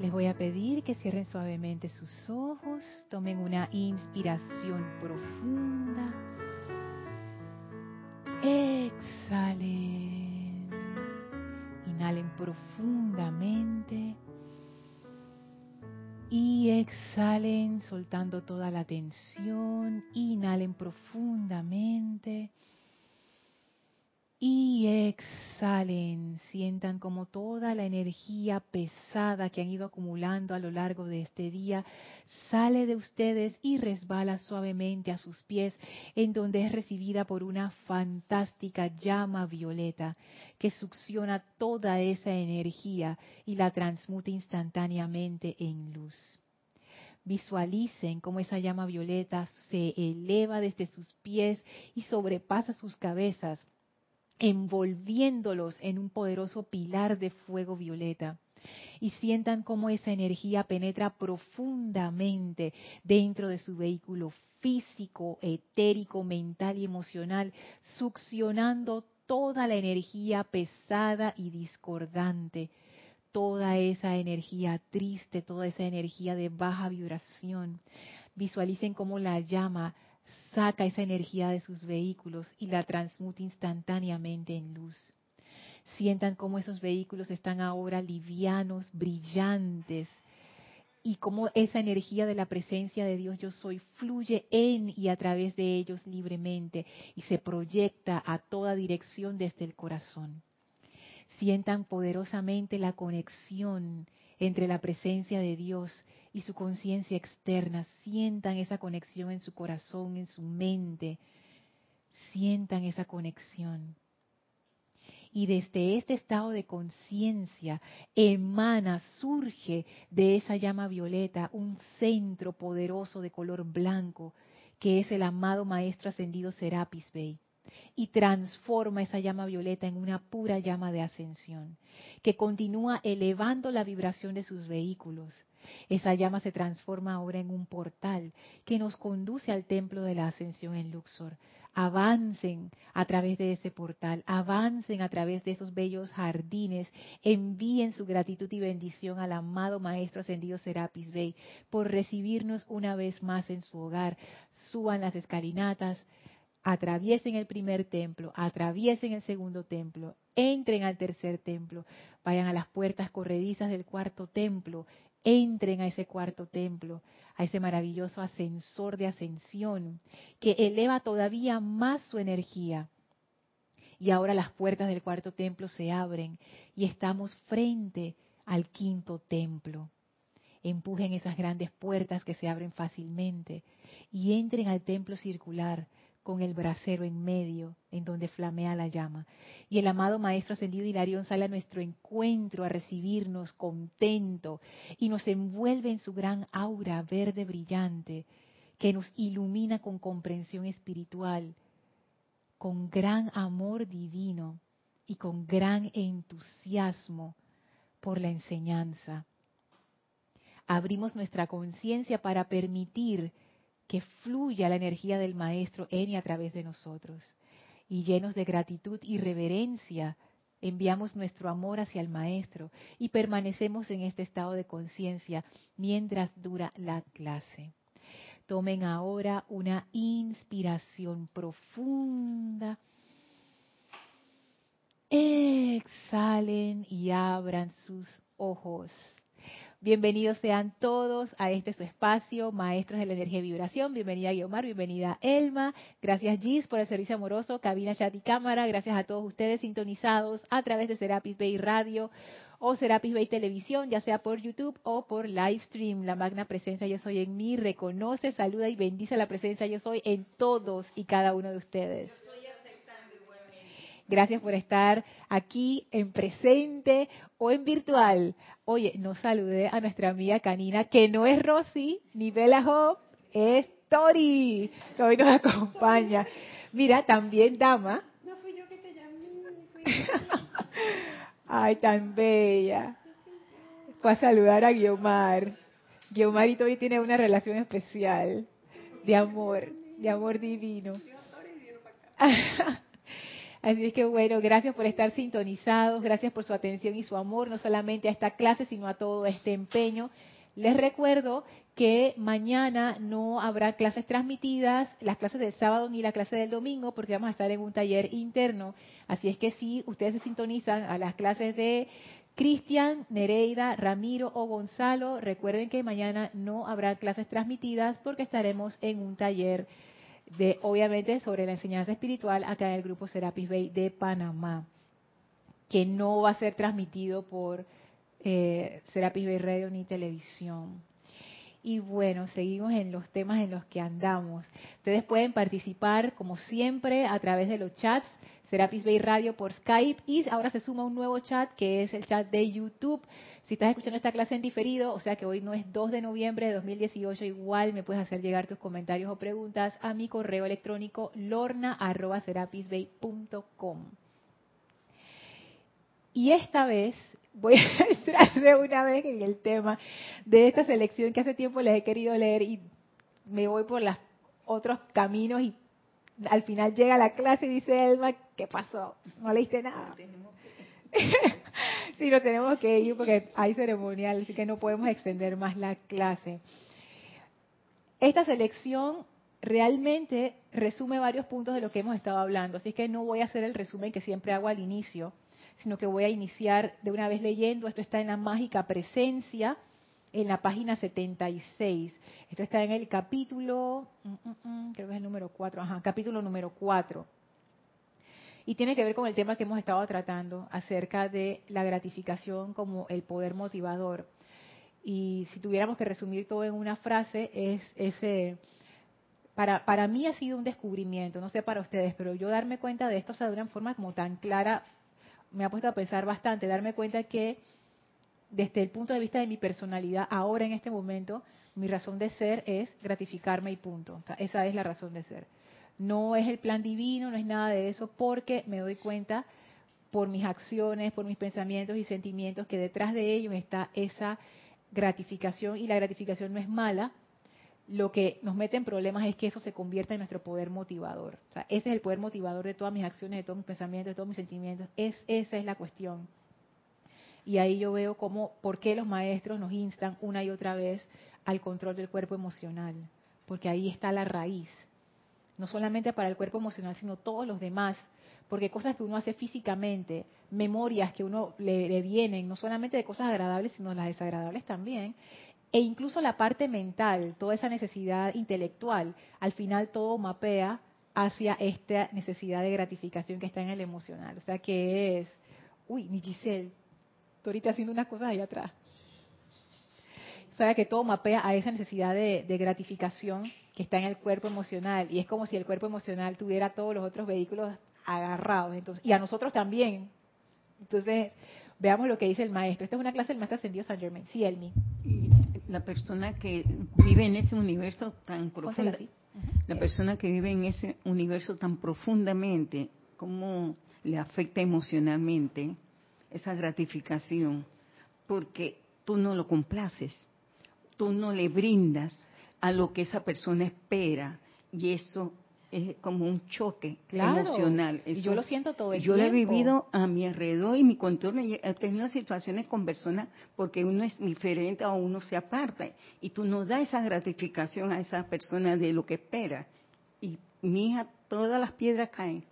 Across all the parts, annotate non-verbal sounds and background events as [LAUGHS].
Les voy a pedir que cierren suavemente sus ojos, tomen una inspiración profunda. Exhalen. Inhalen profundamente. Y exhalen soltando toda la tensión. Inhalen profundamente. Y exhalen, sientan como toda la energía pesada que han ido acumulando a lo largo de este día sale de ustedes y resbala suavemente a sus pies, en donde es recibida por una fantástica llama violeta que succiona toda esa energía y la transmute instantáneamente en luz. Visualicen cómo esa llama violeta se eleva desde sus pies y sobrepasa sus cabezas envolviéndolos en un poderoso pilar de fuego violeta. Y sientan cómo esa energía penetra profundamente dentro de su vehículo físico, etérico, mental y emocional, succionando toda la energía pesada y discordante, toda esa energía triste, toda esa energía de baja vibración. Visualicen cómo la llama saca esa energía de sus vehículos y la transmute instantáneamente en luz. Sientan cómo esos vehículos están ahora livianos, brillantes, y cómo esa energía de la presencia de Dios yo soy fluye en y a través de ellos libremente y se proyecta a toda dirección desde el corazón. Sientan poderosamente la conexión entre la presencia de Dios y su conciencia externa. Sientan esa conexión en su corazón, en su mente. Sientan esa conexión. Y desde este estado de conciencia emana, surge de esa llama violeta un centro poderoso de color blanco, que es el amado Maestro Ascendido Serapis Bey y transforma esa llama violeta en una pura llama de ascensión, que continúa elevando la vibración de sus vehículos. Esa llama se transforma ahora en un portal que nos conduce al templo de la ascensión en Luxor. Avancen a través de ese portal, avancen a través de esos bellos jardines, envíen su gratitud y bendición al amado Maestro Ascendido Serapis Bey por recibirnos una vez más en su hogar. Suban las escalinatas, atraviesen el primer templo, atraviesen el segundo templo, entren al tercer templo, vayan a las puertas corredizas del cuarto templo, entren a ese cuarto templo, a ese maravilloso ascensor de ascensión que eleva todavía más su energía. Y ahora las puertas del cuarto templo se abren y estamos frente al quinto templo. Empujen esas grandes puertas que se abren fácilmente y entren al templo circular con el brasero en medio, en donde flamea la llama. Y el amado Maestro Ascendido Hilarión sale a nuestro encuentro a recibirnos contento y nos envuelve en su gran aura verde brillante que nos ilumina con comprensión espiritual, con gran amor divino y con gran entusiasmo por la enseñanza. Abrimos nuestra conciencia para permitir que fluya la energía del Maestro en y a través de nosotros. Y llenos de gratitud y reverencia, enviamos nuestro amor hacia el Maestro y permanecemos en este estado de conciencia mientras dura la clase. Tomen ahora una inspiración profunda. Exhalen y abran sus ojos. Bienvenidos sean todos a este su espacio, Maestros de la Energía y Vibración. Bienvenida Guiomar, bienvenida Elma. Gracias Gis por el servicio amoroso, cabina, chat y cámara. Gracias a todos ustedes sintonizados a través de Serapis Bay Radio o Serapis Bay Televisión, ya sea por YouTube o por Livestream. La magna presencia Yo Soy en mí reconoce, saluda y bendice la presencia Yo Soy en todos y cada uno de ustedes. Gracias por estar aquí en presente o en virtual. Oye, no saludé a nuestra amiga canina, que no es Rosy ni Bella Hope, es Tori, que hoy nos acompaña. Mira, también dama. No fui yo que te llamé. [LAUGHS] Ay, tan bella. Fue a saludar a Guiomar. Guiomar y Tori tienen una relación especial de amor, de amor divino. [LAUGHS] Así es que bueno, gracias por estar sintonizados, gracias por su atención y su amor, no solamente a esta clase, sino a todo este empeño. Les recuerdo que mañana no habrá clases transmitidas, las clases del sábado ni la clase del domingo, porque vamos a estar en un taller interno. Así es que si ustedes se sintonizan a las clases de Cristian, Nereida, Ramiro o Gonzalo, recuerden que mañana no habrá clases transmitidas porque estaremos en un taller de, obviamente, sobre la enseñanza espiritual acá en el grupo Serapis Bay de Panamá, que no va a ser transmitido por eh, Serapis Bay Radio ni televisión. Y bueno, seguimos en los temas en los que andamos. Ustedes pueden participar, como siempre, a través de los chats, Serapis Bay Radio por Skype. Y ahora se suma un nuevo chat, que es el chat de YouTube. Si estás escuchando esta clase en diferido, o sea que hoy no es 2 de noviembre de 2018, igual me puedes hacer llegar tus comentarios o preguntas a mi correo electrónico lorna.serapisbay.com. Y esta vez voy a [LAUGHS] entrar de una vez en el tema de esta selección que hace tiempo les he querido leer y me voy por los otros caminos y al final llega la clase y dice Elma, ¿qué pasó? ¿No leíste nada? [LAUGHS] sí, lo tenemos que ir porque hay ceremonial, así que no podemos extender más la clase. Esta selección realmente resume varios puntos de lo que hemos estado hablando, así que no voy a hacer el resumen que siempre hago al inicio, sino que voy a iniciar de una vez leyendo. Esto está en la mágica presencia, en la página 76. Esto está en el capítulo, mm, mm, mm, creo que es el número 4, ajá, capítulo número 4. Y tiene que ver con el tema que hemos estado tratando acerca de la gratificación como el poder motivador. Y si tuviéramos que resumir todo en una frase, es ese... Para, para mí ha sido un descubrimiento, no sé para ustedes, pero yo darme cuenta de esto o de una forma como tan clara me ha puesto a pensar bastante, darme cuenta que desde el punto de vista de mi personalidad, ahora en este momento, mi razón de ser es gratificarme y punto. esa es la razón de ser. No es el plan divino, no es nada de eso, porque me doy cuenta por mis acciones, por mis pensamientos y sentimientos que detrás de ellos está esa gratificación y la gratificación no es mala. Lo que nos mete en problemas es que eso se convierta en nuestro poder motivador. ese es el poder motivador de todas mis acciones, de todos mis pensamientos, de todos mis sentimientos. Es, esa es la cuestión. Y ahí yo veo cómo, por qué los maestros nos instan una y otra vez al control del cuerpo emocional, porque ahí está la raíz. No solamente para el cuerpo emocional, sino todos los demás, porque cosas que uno hace físicamente, memorias que uno le, vienen, no solamente de cosas agradables, sino las desagradables también, e incluso la parte mental, toda esa necesidad intelectual, al final todo mapea hacia esta necesidad de gratificación que está en el emocional. O sea que es, uy, mi Giselle, ahorita haciendo unas cosas ahí atrás. Sabe que todo mapea a esa necesidad de, gratificación que está en el cuerpo emocional. Y es como si el cuerpo emocional tuviera todos los otros vehículos agarrados. Entonces, y a nosotros también. Entonces, veamos lo que dice el maestro. Esta es una clase del maestro ascendido San Germain. Sí, Elmi. La persona que vive en ese universo tan profundo, la persona que vive en ese universo tan profundamente, ¿cómo le afecta emocionalmente? esa gratificación, porque tú no lo complaces, tú no le brindas a lo que esa persona espera y eso es como un choque emocional. y yo lo siento todo el yo tiempo. Yo lo he vivido a mi alrededor y mi contorno. he tenido situaciones con personas porque uno es diferente o uno se aparta y tú no das esa gratificación a esa persona de lo que espera. Y mi hija, todas las piedras caen.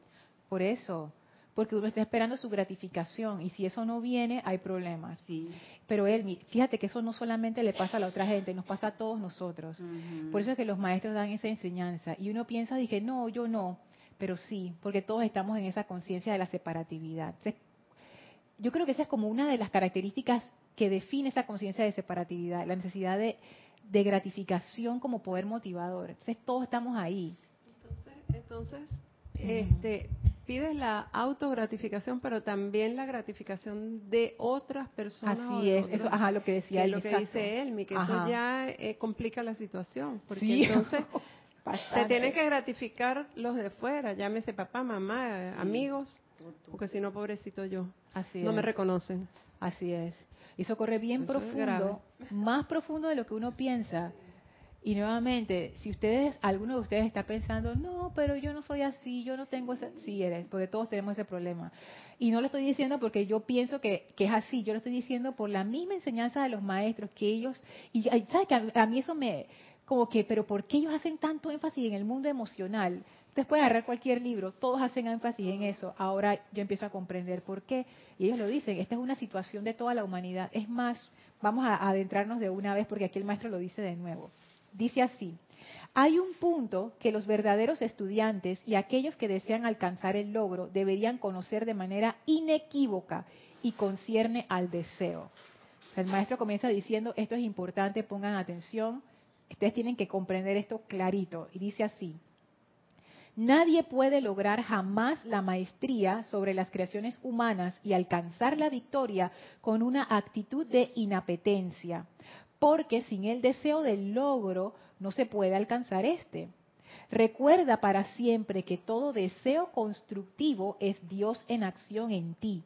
Por eso, porque uno está esperando su gratificación y si eso no viene hay problemas. Sí. Pero él, fíjate que eso no solamente le pasa a la otra gente, nos pasa a todos nosotros. Por eso es que los maestros dan esa enseñanza y uno piensa, dije, no, yo no, pero sí, porque todos estamos en esa conciencia de la separatividad. yo creo que esa es como una de las características que define esa conciencia de separatividad, la necesidad de, de gratificación como poder motivador. Entonces todos estamos ahí. Entonces, entonces este, pides la autogratificación, pero también la gratificación de otras personas. Así es, eso, ajá, lo que decía él. Lo que dice él, que eso ya eh, complica la situación, porque [LAUGHS] entonces te tienen que gratificar los de fuera, llámese papá, mamá, amigos, porque si no, pobrecito yo, Así no me reconocen. Así es. Eso corre bien profundo, más profundo de lo que uno piensa. Y nuevamente, si ustedes, alguno de ustedes está pensando, no, pero yo no soy así, yo no tengo ese, sí eres, porque todos tenemos ese problema. Y no lo estoy diciendo porque yo pienso que, es así, yo lo estoy diciendo por la misma enseñanza de los maestros, que ellos, y ¿sabes que a, mí eso me, como que, pero ¿por qué ellos hacen tanto énfasis en el mundo emocional? Ustedes pueden agarrar cualquier libro, todos hacen énfasis en eso. Ahora yo empiezo a comprender por qué. Y ellos lo dicen, esta es una situación de toda la humanidad. Es más, vamos a adentrarnos de una vez porque aquí el maestro lo dice de nuevo. Dice así, hay un punto que los verdaderos estudiantes y aquellos que desean alcanzar el logro deberían conocer de manera inequívoca y concierne al deseo. El maestro comienza diciendo, esto es importante, pongan atención, ustedes tienen que comprender esto clarito. Y dice así, nadie puede lograr jamás la maestría sobre las creaciones humanas y alcanzar la victoria con una actitud de inapetencia, porque sin el deseo del logro no se puede alcanzar este. Recuerda para siempre que todo deseo constructivo es Dios en acción en ti,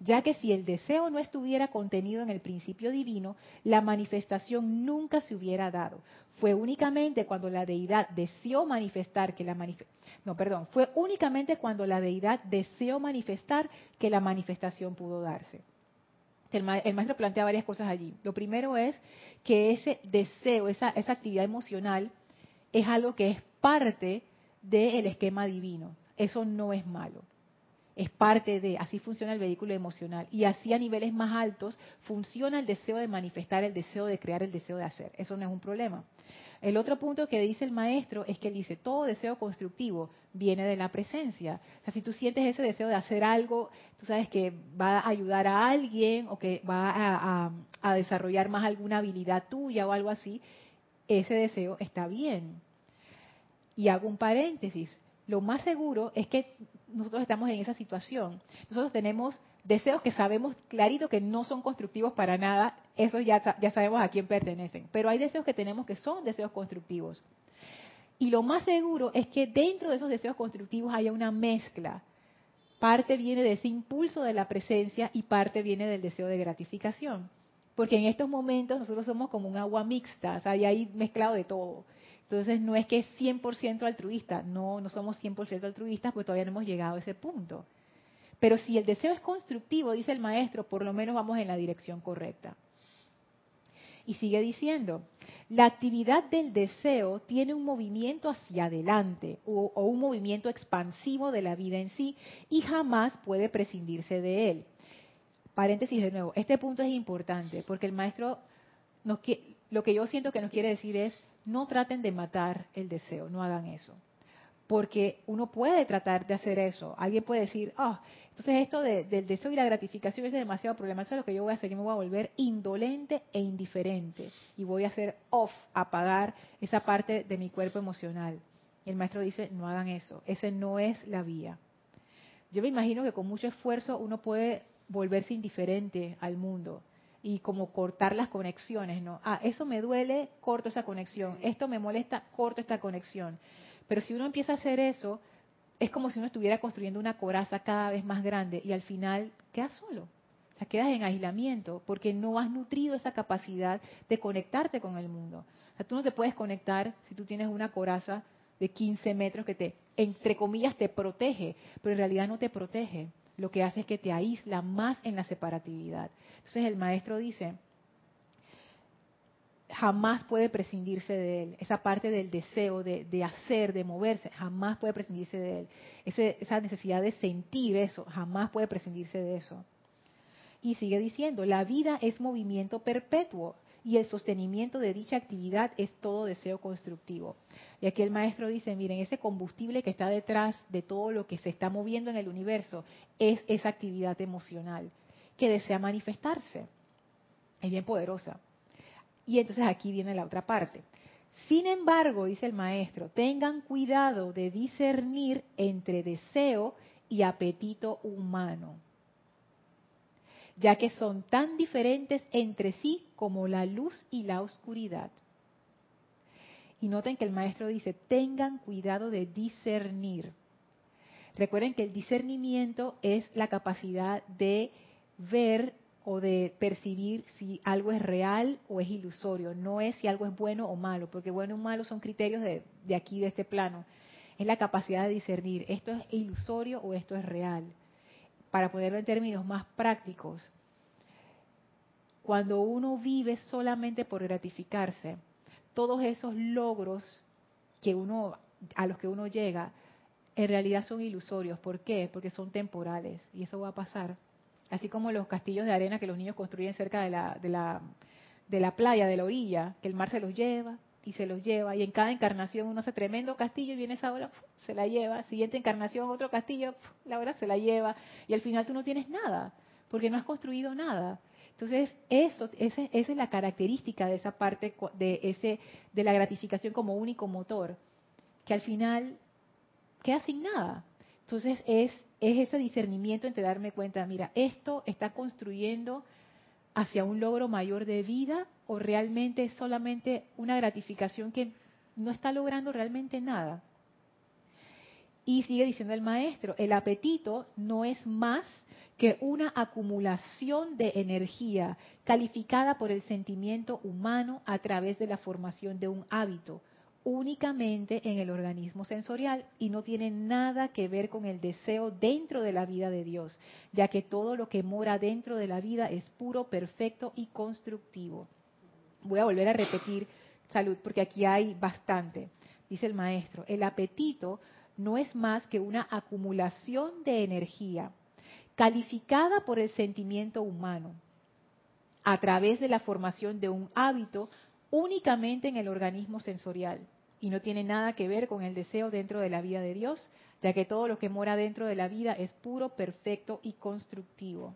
ya que si el deseo no estuviera contenido en el principio divino, la manifestación nunca se hubiera dado. Fue únicamente cuando la deidad deseó manifestar que la fue únicamente cuando la deidad deseó manifestar que la manifestación pudo darse. El, maestro plantea varias cosas allí. Lo primero es que ese deseo, esa, esa actividad emocional, es algo que es parte del esquema divino. Eso no es malo. Es parte de, así funciona el vehículo emocional. Y así a niveles más altos funciona el deseo de manifestar, el deseo de crear, el deseo de hacer. Eso no es un problema. El otro punto que dice el maestro es que él dice, todo deseo constructivo viene de la presencia. O sea, si tú sientes ese deseo de hacer algo, tú sabes que va a ayudar a alguien o que va a, desarrollar más alguna habilidad tuya o algo así, ese deseo está bien. Y hago un paréntesis. Lo más seguro es que nosotros estamos en esa situación. Nosotros tenemos deseos que sabemos clarito que no son constructivos para nada, esos ya, ya sabemos a quién pertenecen. Pero hay deseos que tenemos que son deseos constructivos. Y lo más seguro es que dentro de esos deseos constructivos haya una mezcla. Parte viene de ese impulso de la presencia y parte viene del deseo de gratificación. Porque en estos momentos nosotros somos como un agua mixta, o sea, hay ahí mezclado de todo. Entonces no es que es 100% altruista, no, no somos 100% altruistas porque todavía no hemos llegado a ese punto. Pero si el deseo es constructivo, dice el maestro, por lo menos vamos en la dirección correcta. Y sigue diciendo, la actividad del deseo tiene un movimiento hacia adelante o, un movimiento expansivo de la vida en sí y jamás puede prescindirse de él. Paréntesis de nuevo, este punto es importante porque el maestro, nos, lo que yo siento que nos quiere decir es, no traten de matar el deseo, no hagan eso porque uno puede tratar de hacer eso. Alguien puede decir, ah, entonces esto del deseo y la gratificación es demasiado problemático, lo que yo voy a hacer, yo me voy a volver indolente e indiferente y voy a hacer off, apagar esa parte de mi cuerpo emocional. El maestro dice, no hagan eso, ese no es la vía. Yo me imagino que con mucho esfuerzo uno puede volverse indiferente al mundo y como cortar las conexiones, ¿no? Ah, eso me duele, corto esa conexión. Esto me molesta, corto esta conexión. Pero si uno empieza a hacer eso, es como si uno estuviera construyendo una coraza cada vez más grande y al final quedas solo. O sea, quedas en aislamiento porque no has nutrido esa capacidad de conectarte con el mundo. O sea, tú no te puedes conectar si tú tienes una coraza de 15 metros que te, entre comillas, te protege, pero en realidad no te protege. Lo que hace es que te aísla más en la separatividad. Entonces el maestro dice, jamás puede prescindirse de él. Esa parte del deseo de, hacer, de moverse, jamás puede prescindirse de él. esa necesidad de sentir eso, jamás puede prescindirse de eso. Y sigue diciendo, la vida es movimiento perpetuo y el sostenimiento de dicha actividad es todo deseo constructivo. Y aquí el maestro dice, miren, ese combustible que está detrás de todo lo que se está moviendo en el universo es esa actividad emocional que desea manifestarse. Es bien poderosa. Y entonces aquí viene la otra parte. Sin embargo, dice el maestro, tengan cuidado de discernir entre deseo y apetito humano, ya que son tan diferentes entre sí como la luz y la oscuridad. Y noten que el maestro dice, tengan cuidado de discernir. Recuerden que el discernimiento es la capacidad de ver o de percibir si algo es real o es ilusorio. No es si algo es bueno o malo, porque bueno o malo son criterios de, aquí, de este plano. Es la capacidad de discernir, esto es ilusorio o esto es real. Para ponerlo en términos más prácticos, cuando uno vive solamente por gratificarse, todos esos logros que uno a los que uno llega en realidad son ilusorios. ¿Por qué? Porque son temporales y eso va a pasar. Así como los castillos de arena que los niños construyen cerca de la, de la, de la playa, de la orilla, que el mar se los lleva y se los lleva. Y en cada encarnación uno hace tremendo castillo y viene esa hora, se la lleva. Siguiente encarnación, otro castillo, la hora se la lleva. Y al final tú no tienes nada, porque no has construido nada. Entonces, eso, esa, esa es la característica de esa parte de, ese, de la gratificación como único motor, que al final queda sin nada. Entonces, es es ese discernimiento entre darme cuenta, mira, esto está construyendo hacia un logro mayor de vida o realmente es solamente una gratificación que no está logrando realmente nada. Y sigue diciendo el maestro, el apetito no es más que una acumulación de energía calificada por el sentimiento humano a través de la formación de un hábito únicamente en el organismo sensorial y no tiene nada que ver con el deseo dentro de la vida de Dios, ya que todo lo que mora dentro de la vida es puro, perfecto y constructivo. Voy a volver a repetir salud porque aquí hay bastante. Dice el maestro, el apetito no es más que una acumulación de energía calificada por el sentimiento humano a través de la formación de un hábito únicamente en el organismo sensorial y no tiene nada que ver con el deseo dentro de la vida de Dios, ya que todo lo que mora dentro de la vida es puro, perfecto y constructivo.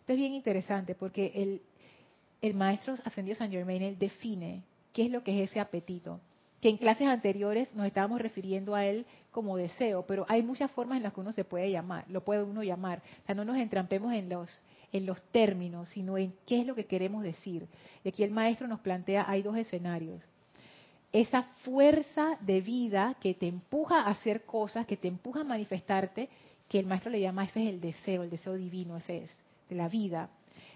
Esto es bien interesante porque el, maestro ascendido San Germain define qué es lo que es ese apetito, que en clases anteriores nos estábamos refiriendo a él como deseo, pero hay muchas formas en las que uno se puede llamar, lo puede uno llamar. O sea, no nos entrampemos en los en los términos, sino en qué es lo que queremos decir. Y aquí el maestro nos plantea, hay dos escenarios esa fuerza de vida que te empuja a hacer cosas, que te empuja a manifestarte, que el maestro le llama, ese es el deseo, el deseo divino, ese es, de la vida.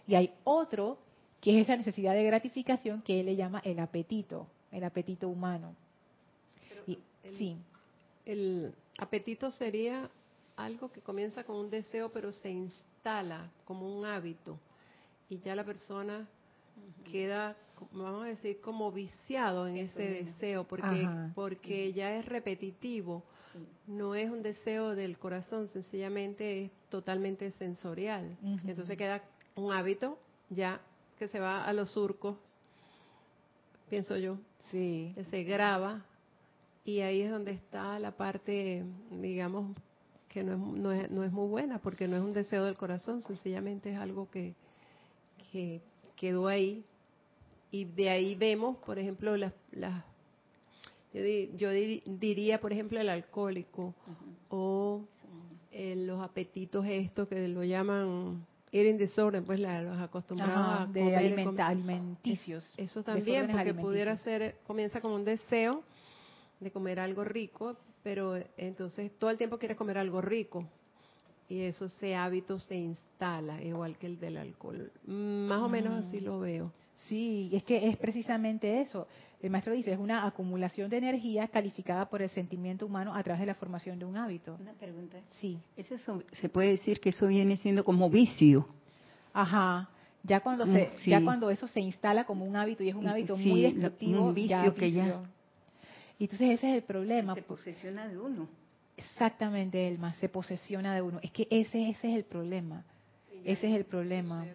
Y hay otro que es esa necesidad de gratificación que él le llama el apetito, el apetito humano. el, sí. El apetito sería algo que comienza con un deseo, pero se instala como un hábito. Y ya la persona queda vamos a decir, como viciado en ese deseo, porque, porque ya es repetitivo. No es un deseo del corazón, sencillamente es totalmente sensorial. Entonces queda un hábito ya que se va a los surcos, pienso yo, sí. que se graba y ahí es donde está la parte, digamos, que no es, no es, no es muy buena, porque no es un deseo del corazón, sencillamente es algo que, que quedó ahí. Y de ahí vemos, por ejemplo, las, las yo, diría, por ejemplo, el alcohólico o eh, los apetitos estos que lo llaman eating disorder, pues la, los acostumbrados a de alimenticios. Eso también, porque pudiera ser, comienza como un deseo de comer algo rico, pero entonces todo el tiempo quieres comer algo rico y eso ese hábito se instala igual que el del alcohol. Más o menos así mm. lo veo. Sí, es que es precisamente eso. El maestro dice, es una acumulación de energía calificada por el sentimiento humano a través de la formación de un hábito. Una pregunta. Sí. Eso, se puede decir que eso viene siendo como vicio. Ajá. Ya cuando se, mm, ya cuando eso se instala como un hábito y es un hábito muy destructivo, un vicio que ya. Y entonces ese es el problema. Se posesiona de uno. Exactamente, Elma, se posesiona de uno. Es que ese, ese es el problema. Ese es el problema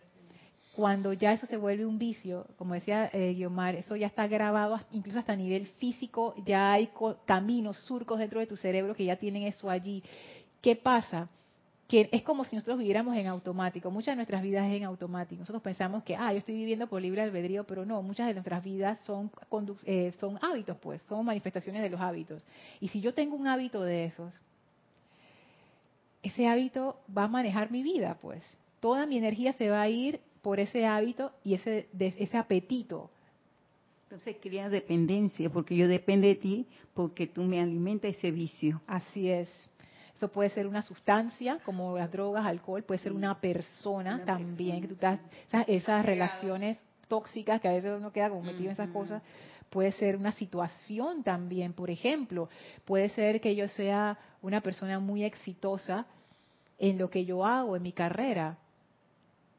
cuando ya eso se vuelve un vicio, como decía eh, Guiomar, eso ya está grabado incluso hasta a nivel físico, ya hay caminos, surcos dentro de tu cerebro que ya tienen eso allí. ¿Qué pasa? Que es como si nosotros viviéramos en automático. Muchas de nuestras vidas es en automático. Nosotros pensamos que, ah, yo estoy viviendo por libre albedrío, pero no, muchas de nuestras vidas son, eh, son hábitos, pues, son manifestaciones de los hábitos. Y si yo tengo un hábito de esos, ese hábito va a manejar mi vida, pues. Toda mi energía se va a ir por ese hábito y ese, ese apetito. Entonces crea dependencia, porque yo dependo de ti, porque tú me alimentas ese vicio. Así es. Eso puede ser una sustancia, como las drogas, alcohol, puede ser una persona también, que tú estás, esas, relaciones tóxicas que a veces uno queda como metido en esas cosas, puede ser una situación también, por ejemplo, puede ser que yo sea una persona muy exitosa en lo que yo hago, en mi carrera,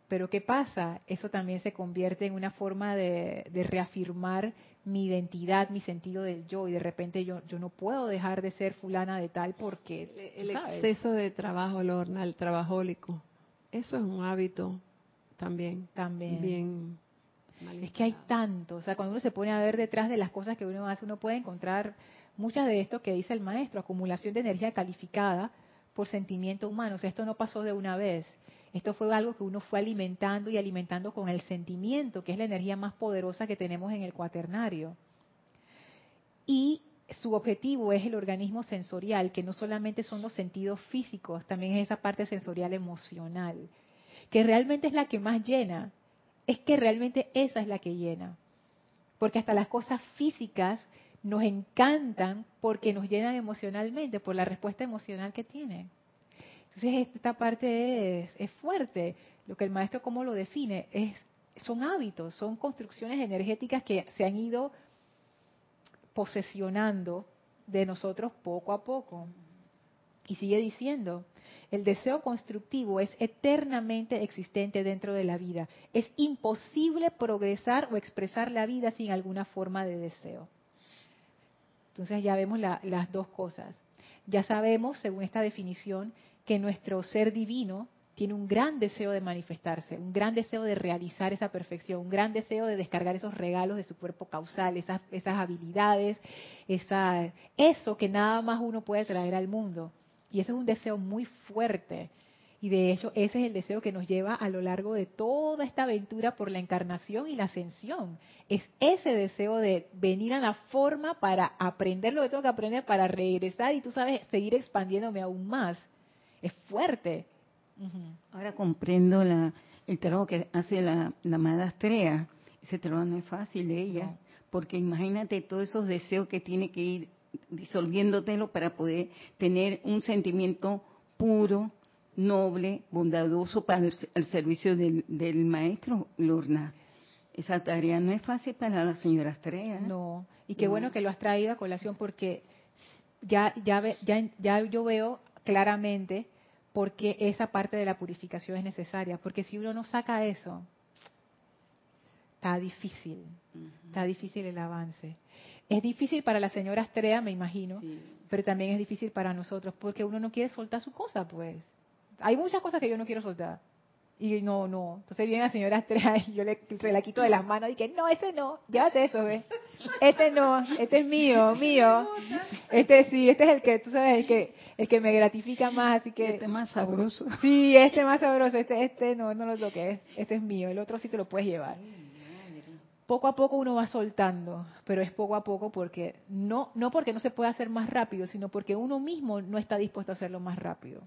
pero ¿qué pasa? Eso también se convierte en una forma de, reafirmar mi identidad, mi sentido del yo, y de repente yo, yo no puedo dejar de ser fulana de tal porque... El, exceso de trabajo, Lorna, el trabajólico, eso es un hábito también. También. Bien. Es que hay tanto, o sea, cuando uno se pone a ver detrás de las cosas que uno hace, uno puede encontrar muchas de esto que dice el maestro, acumulación de energía calificada por sentimiento humano. O sea, esto no pasó de una vez esto fue algo que uno fue alimentando y alimentando con el sentimiento, que es la energía más poderosa que tenemos en el cuaternario. Y su objetivo es el organismo sensorial, que no solamente son los sentidos físicos, también es esa parte sensorial emocional, que realmente es la que más llena. Es que realmente esa es la que llena. Porque hasta las cosas físicas nos encantan porque nos llenan emocionalmente, por la respuesta emocional que tienen. Entonces esta parte es, fuerte. Lo que el maestro cómo lo define es son hábitos, son construcciones energéticas que se han ido posesionando de nosotros poco a poco. Y sigue diciendo, el deseo constructivo es eternamente existente dentro de la vida. Es imposible progresar o expresar la vida sin alguna forma de deseo. Entonces ya vemos las dos cosas. Ya sabemos, según esta definición, que nuestro ser divino tiene un gran deseo de manifestarse, un gran deseo de realizar esa perfección, un gran deseo de descargar esos regalos de su cuerpo causal, esas, esas habilidades, esa, eso que nada más uno puede traer al mundo. Y ese es un deseo muy fuerte. Y de hecho, ese es el deseo que nos lleva a lo largo de toda esta aventura por la encarnación y la ascensión. Es ese deseo de venir a la forma para aprender lo que tengo que aprender, para regresar y tú sabes, seguir expandiéndome aún más es fuerte. Ahora comprendo la, el trabajo que hace la, la madastrea. Ese trabajo no es fácil de ella, porque imagínate todos esos deseos que tiene que ir disolviéndotelo para poder tener un sentimiento puro, noble, bondadoso para el, servicio del, del, maestro Lorna. Esa tarea no es fácil para la señora Estrella. No, y qué bueno que lo has traído a colación porque ya, ya, ya, ya yo veo claramente porque esa parte de la purificación es necesaria. Porque si uno no saca eso, está difícil, está difícil el avance. Es difícil para la señora Astrea, me imagino, pero también es difícil para nosotros porque uno no quiere soltar su cosa, pues. Hay muchas cosas que yo no quiero soltar. Y no, no. Entonces viene la señora Estrella y yo le, se la quito de las manos y que no, ese no, llévate eso, ve. Este no, este es mío, mío. Este sí, este es el que, tú sabes, el que, el que me gratifica más, así que. Este más sabroso. Sí, este más sabroso, este, este no, no lo toques, este es mío, el otro sí te lo puedes llevar. Poco a poco uno va soltando, pero es poco a poco porque no, no porque no se pueda hacer más rápido, sino porque uno mismo no está dispuesto a hacerlo más rápido.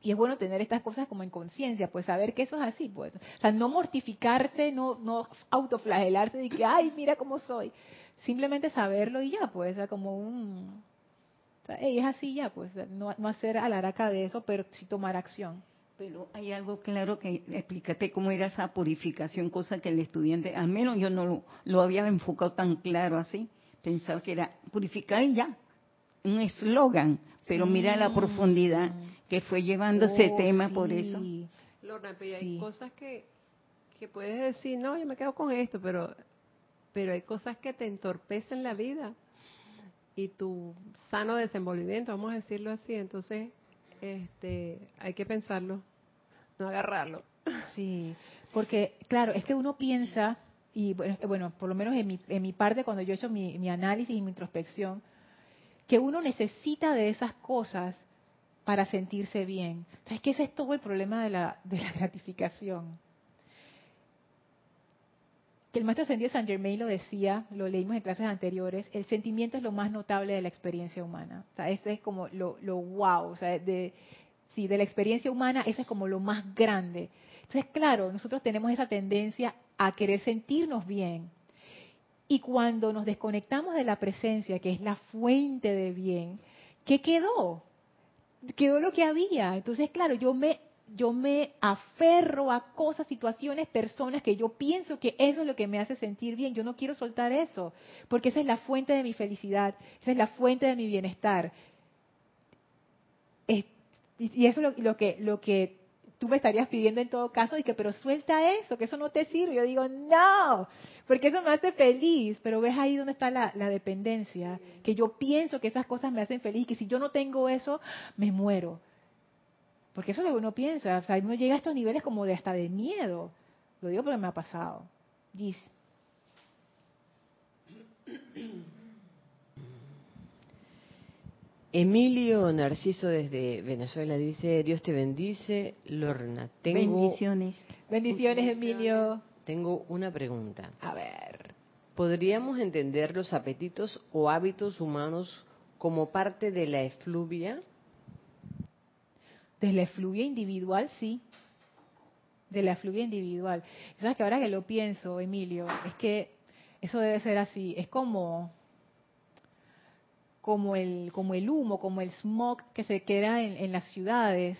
Y es bueno tener estas cosas como en conciencia, pues saber que eso es así, pues. O sea, no mortificarse, no, no autoflagelarse de que, ay, mira cómo soy. Simplemente saberlo y ya, pues, o sea, como un... O sea, es así ya, pues, no, no hacer alaraca de eso, pero sí tomar acción. Pero hay algo claro que explícate cómo era esa purificación, cosa que el estudiante, al menos yo no lo, lo había enfocado tan claro así, pensaba que era purificar y ya, un eslogan, pero mira la mm. profundidad que fue llevando ese oh, tema por eso. Lorna, pero hay cosas que, que puedes decir, no, yo me quedo con esto, pero, pero hay cosas que te entorpecen la vida y tu sano desenvolvimiento, vamos a decirlo así. Entonces, este, hay que pensarlo, no agarrarlo. Sí, porque claro, es que uno piensa, y bueno, por lo menos en mi, en mi parte, cuando yo he hecho mi, mi análisis y mi introspección, que uno necesita de esas cosas para sentirse bien. ¿Sabes qué? Ese es todo el problema de la, [LAUGHS] gratificación. Que el maestro ascendido San Germain lo decía, lo leímos en clases anteriores, el sentimiento es lo más notable de la experiencia humana. O sea, eso es como lo, wow, o sea, de, de la experiencia humana, eso es como lo más grande. Entonces, claro, nosotros tenemos esa tendencia a querer sentirnos bien. Y cuando nos desconectamos de la presencia, que es la fuente de bien, ¿qué quedó? Quedó lo que había. Entonces, claro, yo me yo me aferro a cosas, situaciones, personas que yo pienso que eso es lo que me hace sentir bien. Yo no quiero soltar eso, porque esa es la fuente de mi felicidad, esa es la fuente de mi bienestar. y eso es lo, que, lo que tú me estarías pidiendo en todo caso, y que, pero suelta eso, que eso no te sirve. Yo digo, no, porque eso me hace feliz, pero ves ahí donde está la, la dependencia, que yo pienso que esas cosas me hacen feliz, que si yo no tengo eso, me muero. Porque eso es lo que uno piensa, o sea, uno llega a estos niveles como de hasta de miedo. Lo digo porque me ha pasado. Dice. Emilio Narciso desde Venezuela dice, Dios te bendice, Lorna. Tengo, bendiciones. Bendiciones, Emilio. Tengo una pregunta. A ver. ¿Podríamos entender los apetitos o hábitos humanos como parte de la efluvia? De la efluvia individual, sí. De la efluvia individual. ¿Sabes que ahora que lo pienso, Emilio, es que eso debe ser así. Es como como el, como el humo, como el smog que se queda en, en las ciudades.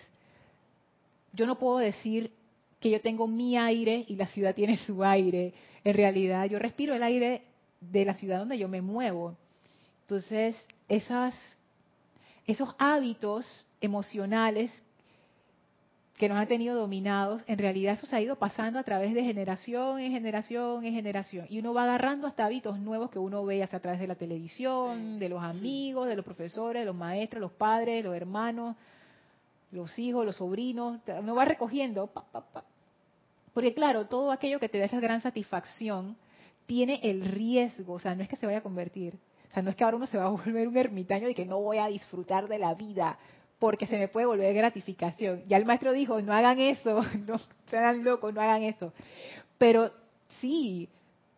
Yo no puedo decir que yo tengo mi aire y la ciudad tiene su aire. En realidad, yo respiro el aire de la ciudad donde yo me muevo. Entonces, esas, esos hábitos emocionales que nos han tenido dominados, en realidad eso se ha ido pasando a través de generación en generación en generación. Y uno va agarrando hasta hábitos nuevos que uno ve hasta a través de la televisión, de los amigos, de los profesores, de los maestros, los padres, los hermanos, los hijos, los sobrinos. Uno va recogiendo. Porque claro, todo aquello que te da esa gran satisfacción tiene el riesgo, o sea, no es que se vaya a convertir. O sea, no es que ahora uno se va a volver un ermitaño y que no voy a disfrutar de la vida porque se me puede volver gratificación. Ya el maestro dijo, no hagan eso, [LAUGHS] no sean locos, no hagan eso. Pero sí,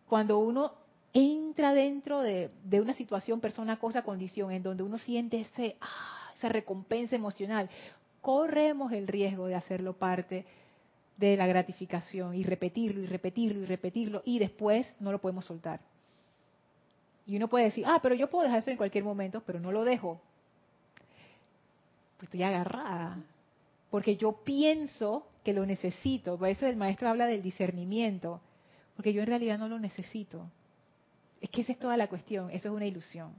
cuando uno entra dentro de, una situación, persona, cosa, condición, en donde uno siente ese, ah, esa recompensa emocional, corremos el riesgo de hacerlo parte de la gratificación y repetirlo y repetirlo y repetirlo y después no lo podemos soltar. Y uno puede decir, ah, pero yo puedo dejar eso en cualquier momento, pero no lo dejo estoy agarrada. Porque yo pienso que lo necesito. Por eso el maestro habla del discernimiento. Porque yo en realidad no lo necesito. Es que esa es toda la cuestión. Eso es una ilusión.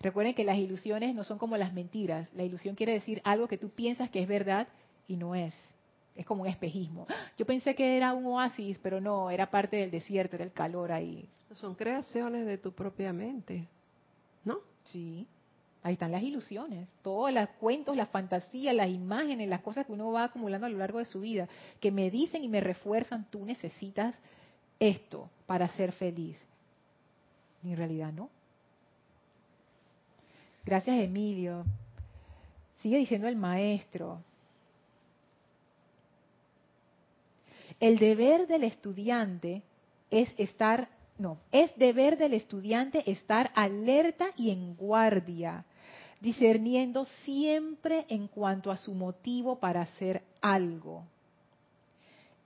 Recuerden que las ilusiones no son como las mentiras. La ilusión quiere decir algo que tú piensas que es verdad y no es. Es como un espejismo. Yo pensé que era un oasis, pero no, era parte del desierto, era el calor ahí. Son creaciones de tu propia mente, ¿no? Sí. Ahí están las ilusiones, todos los cuentos, las fantasías, las imágenes, las cosas que uno va acumulando a lo largo de su vida, que me dicen y me refuerzan, tú necesitas esto para ser feliz. Y en realidad no. Gracias Emilio. Sigue diciendo el maestro. El deber del estudiante es estar, no, es deber del estudiante estar alerta y en guardia discerniendo siempre en cuanto a su motivo para hacer algo.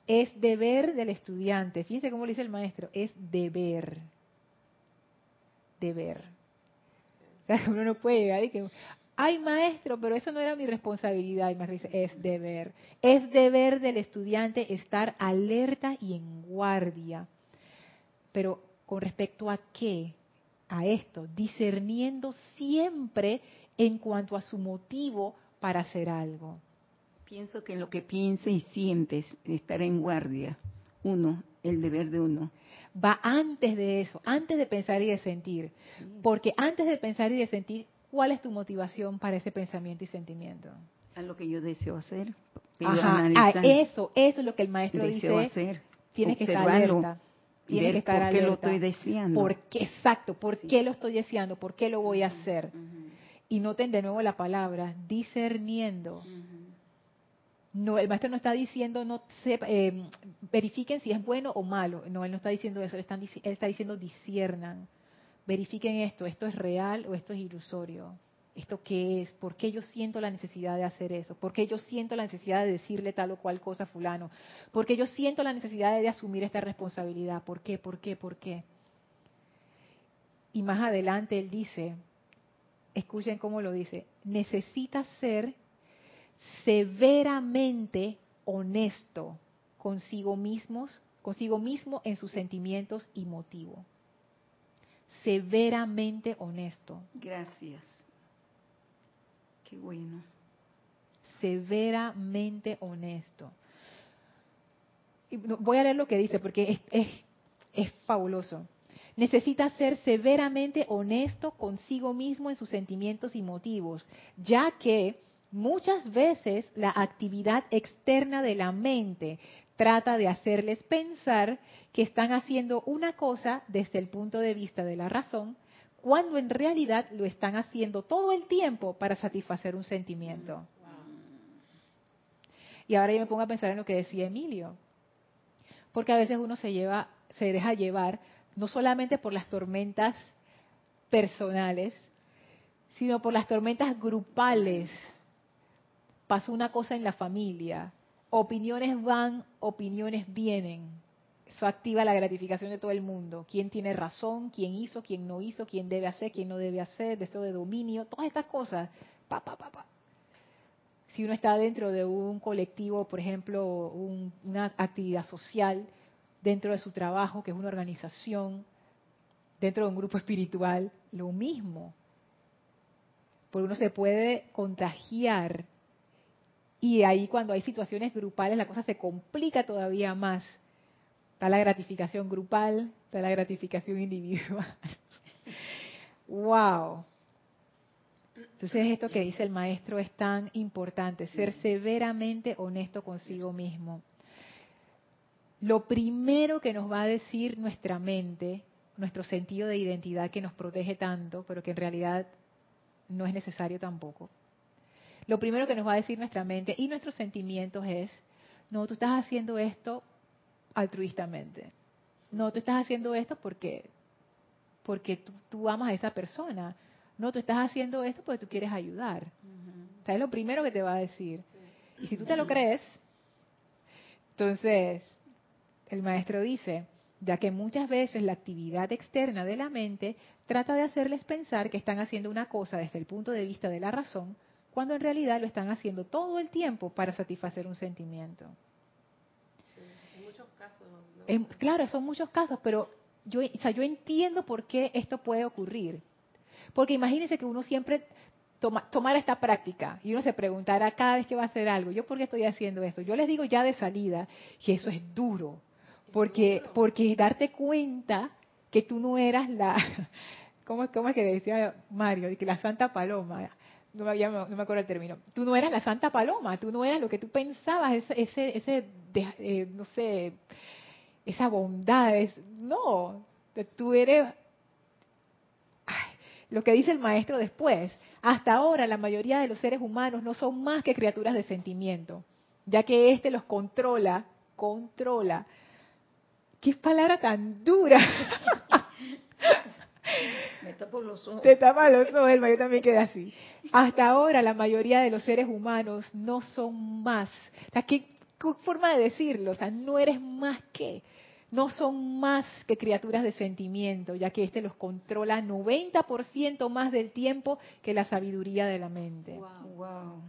Es deber del estudiante, fíjense cómo lo dice el maestro, es deber. Deber. [LAUGHS] uno no puede llegar y que, ay maestro, pero eso no era mi responsabilidad. Y más dice, es deber. Es deber del estudiante estar alerta y en guardia. Pero con respecto a qué? A esto, discerniendo siempre en cuanto a su motivo para hacer algo. Pienso que lo que piensas y sientes, estar en guardia, uno, el deber de uno. Va antes de eso, antes de pensar y de sentir. Porque antes de pensar y de sentir, ¿cuál es tu motivación para ese pensamiento y sentimiento? A lo que yo deseo hacer. a eso, eso es lo que el maestro deseo dice. Hacer, tienes que estar alerta. Tienes que estar por qué lo estoy deseando. ¿Por qué, exacto, ¿por qué lo estoy deseando? ¿Por qué lo voy a hacer? Y noten de nuevo la palabra, discerniendo. No, el maestro no está diciendo, no eh, verifiquen si es bueno o malo. No, él no está diciendo eso. Él está, él está diciendo disciernan. Verifiquen esto. Esto es real o esto es ilusorio. ¿Esto qué es? ¿Por qué yo siento la necesidad de hacer eso? ¿Por qué yo siento la necesidad de decirle tal o cual cosa a fulano? ¿Por qué yo siento la necesidad de asumir esta responsabilidad? ¿Por qué? ¿Por qué? ¿Por qué? Y más adelante él dice, escuchen cómo lo dice, necesita ser severamente honesto consigo mismos, consigo mismo en sus sentimientos y motivos. Severamente honesto. Gracias. Qué bueno. Severamente honesto. voy a leer lo que dice porque es, es, es fabuloso. Necesita ser severamente honesto consigo mismo en sus sentimientos y motivos, ya que muchas veces la actividad externa de la mente trata de hacerles pensar que están haciendo una cosa desde el punto de vista de la razón, cuando en realidad lo están haciendo todo el tiempo para satisfacer un sentimiento. Y ahora yo me pongo a pensar en lo que decía Emilio, porque a veces uno se lleva, se deja llevar no solamente por las tormentas personales, sino por las tormentas grupales. Pasó una cosa en la familia, opiniones van, opiniones vienen. Eso activa la gratificación de todo el mundo. ¿Quién tiene razón? ¿Quién hizo? ¿Quién no hizo? ¿Quién debe hacer? ¿Quién no debe hacer? Deseo de dominio. Todas estas cosas. Pa, pa, pa, pa. Si uno está dentro de un colectivo, por ejemplo, una actividad social, dentro de su trabajo, que es una organización, dentro de un grupo espiritual, lo mismo. Porque uno se puede contagiar y ahí cuando hay situaciones grupales la cosa se complica todavía más. Está la gratificación grupal, está la gratificación individual. [LAUGHS] ¡Wow! Entonces esto que dice el maestro es tan importante, ser severamente honesto consigo mismo. Lo primero que nos va a decir nuestra mente, nuestro sentido de identidad que nos protege tanto, pero que en realidad no es necesario tampoco, lo primero que nos va a decir nuestra mente y nuestros sentimientos es, no, tú estás haciendo esto altruistamente. No, tú estás haciendo esto porque, porque tú, amas a esa persona. No, tú estás haciendo esto porque tú quieres ayudar. es lo primero que te va a decir. Y si tú te lo crees, entonces el maestro dice, ya que muchas veces la actividad externa de la mente trata de hacerles pensar que están haciendo una cosa desde el punto de vista de la razón, cuando en realidad lo están haciendo todo el tiempo para satisfacer un sentimiento. en muchos casos. claro, son muchos casos, pero yo, o sea, yo entiendo por qué esto puede ocurrir. Porque imagínense que uno siempre toma, tomara esta práctica y uno se preguntara cada vez que va a hacer algo, ¿yo por qué estoy haciendo eso? Yo les digo ya de salida que eso es duro, porque, porque darte cuenta que tú no eras la, [LAUGHS] ¿cómo, cómo es que decía Mario? Que la Santa Paloma, no me, acuerdo el término, tú no eras la Santa Paloma, tú no eras lo que tú pensabas, ese, ese, ese eh, no sé, esa bondad, es, no, tú eres, lo que dice el maestro después, hasta ahora la mayoría de los seres humanos no son más que criaturas de sentimiento, ya que éste los controla, controla. ¿Qué palabra tan dura? [LAUGHS] Me tapo los ojos. Te tapa los ojos, el yo también queda así. Hasta ahora la mayoría de los seres humanos no son más. O sea, ¿qué, forma de decirlo? O sea, no eres más que. No son más que criaturas de sentimiento, ya que éste los controla 90% más del tiempo que la sabiduría de la mente. Wow. wow.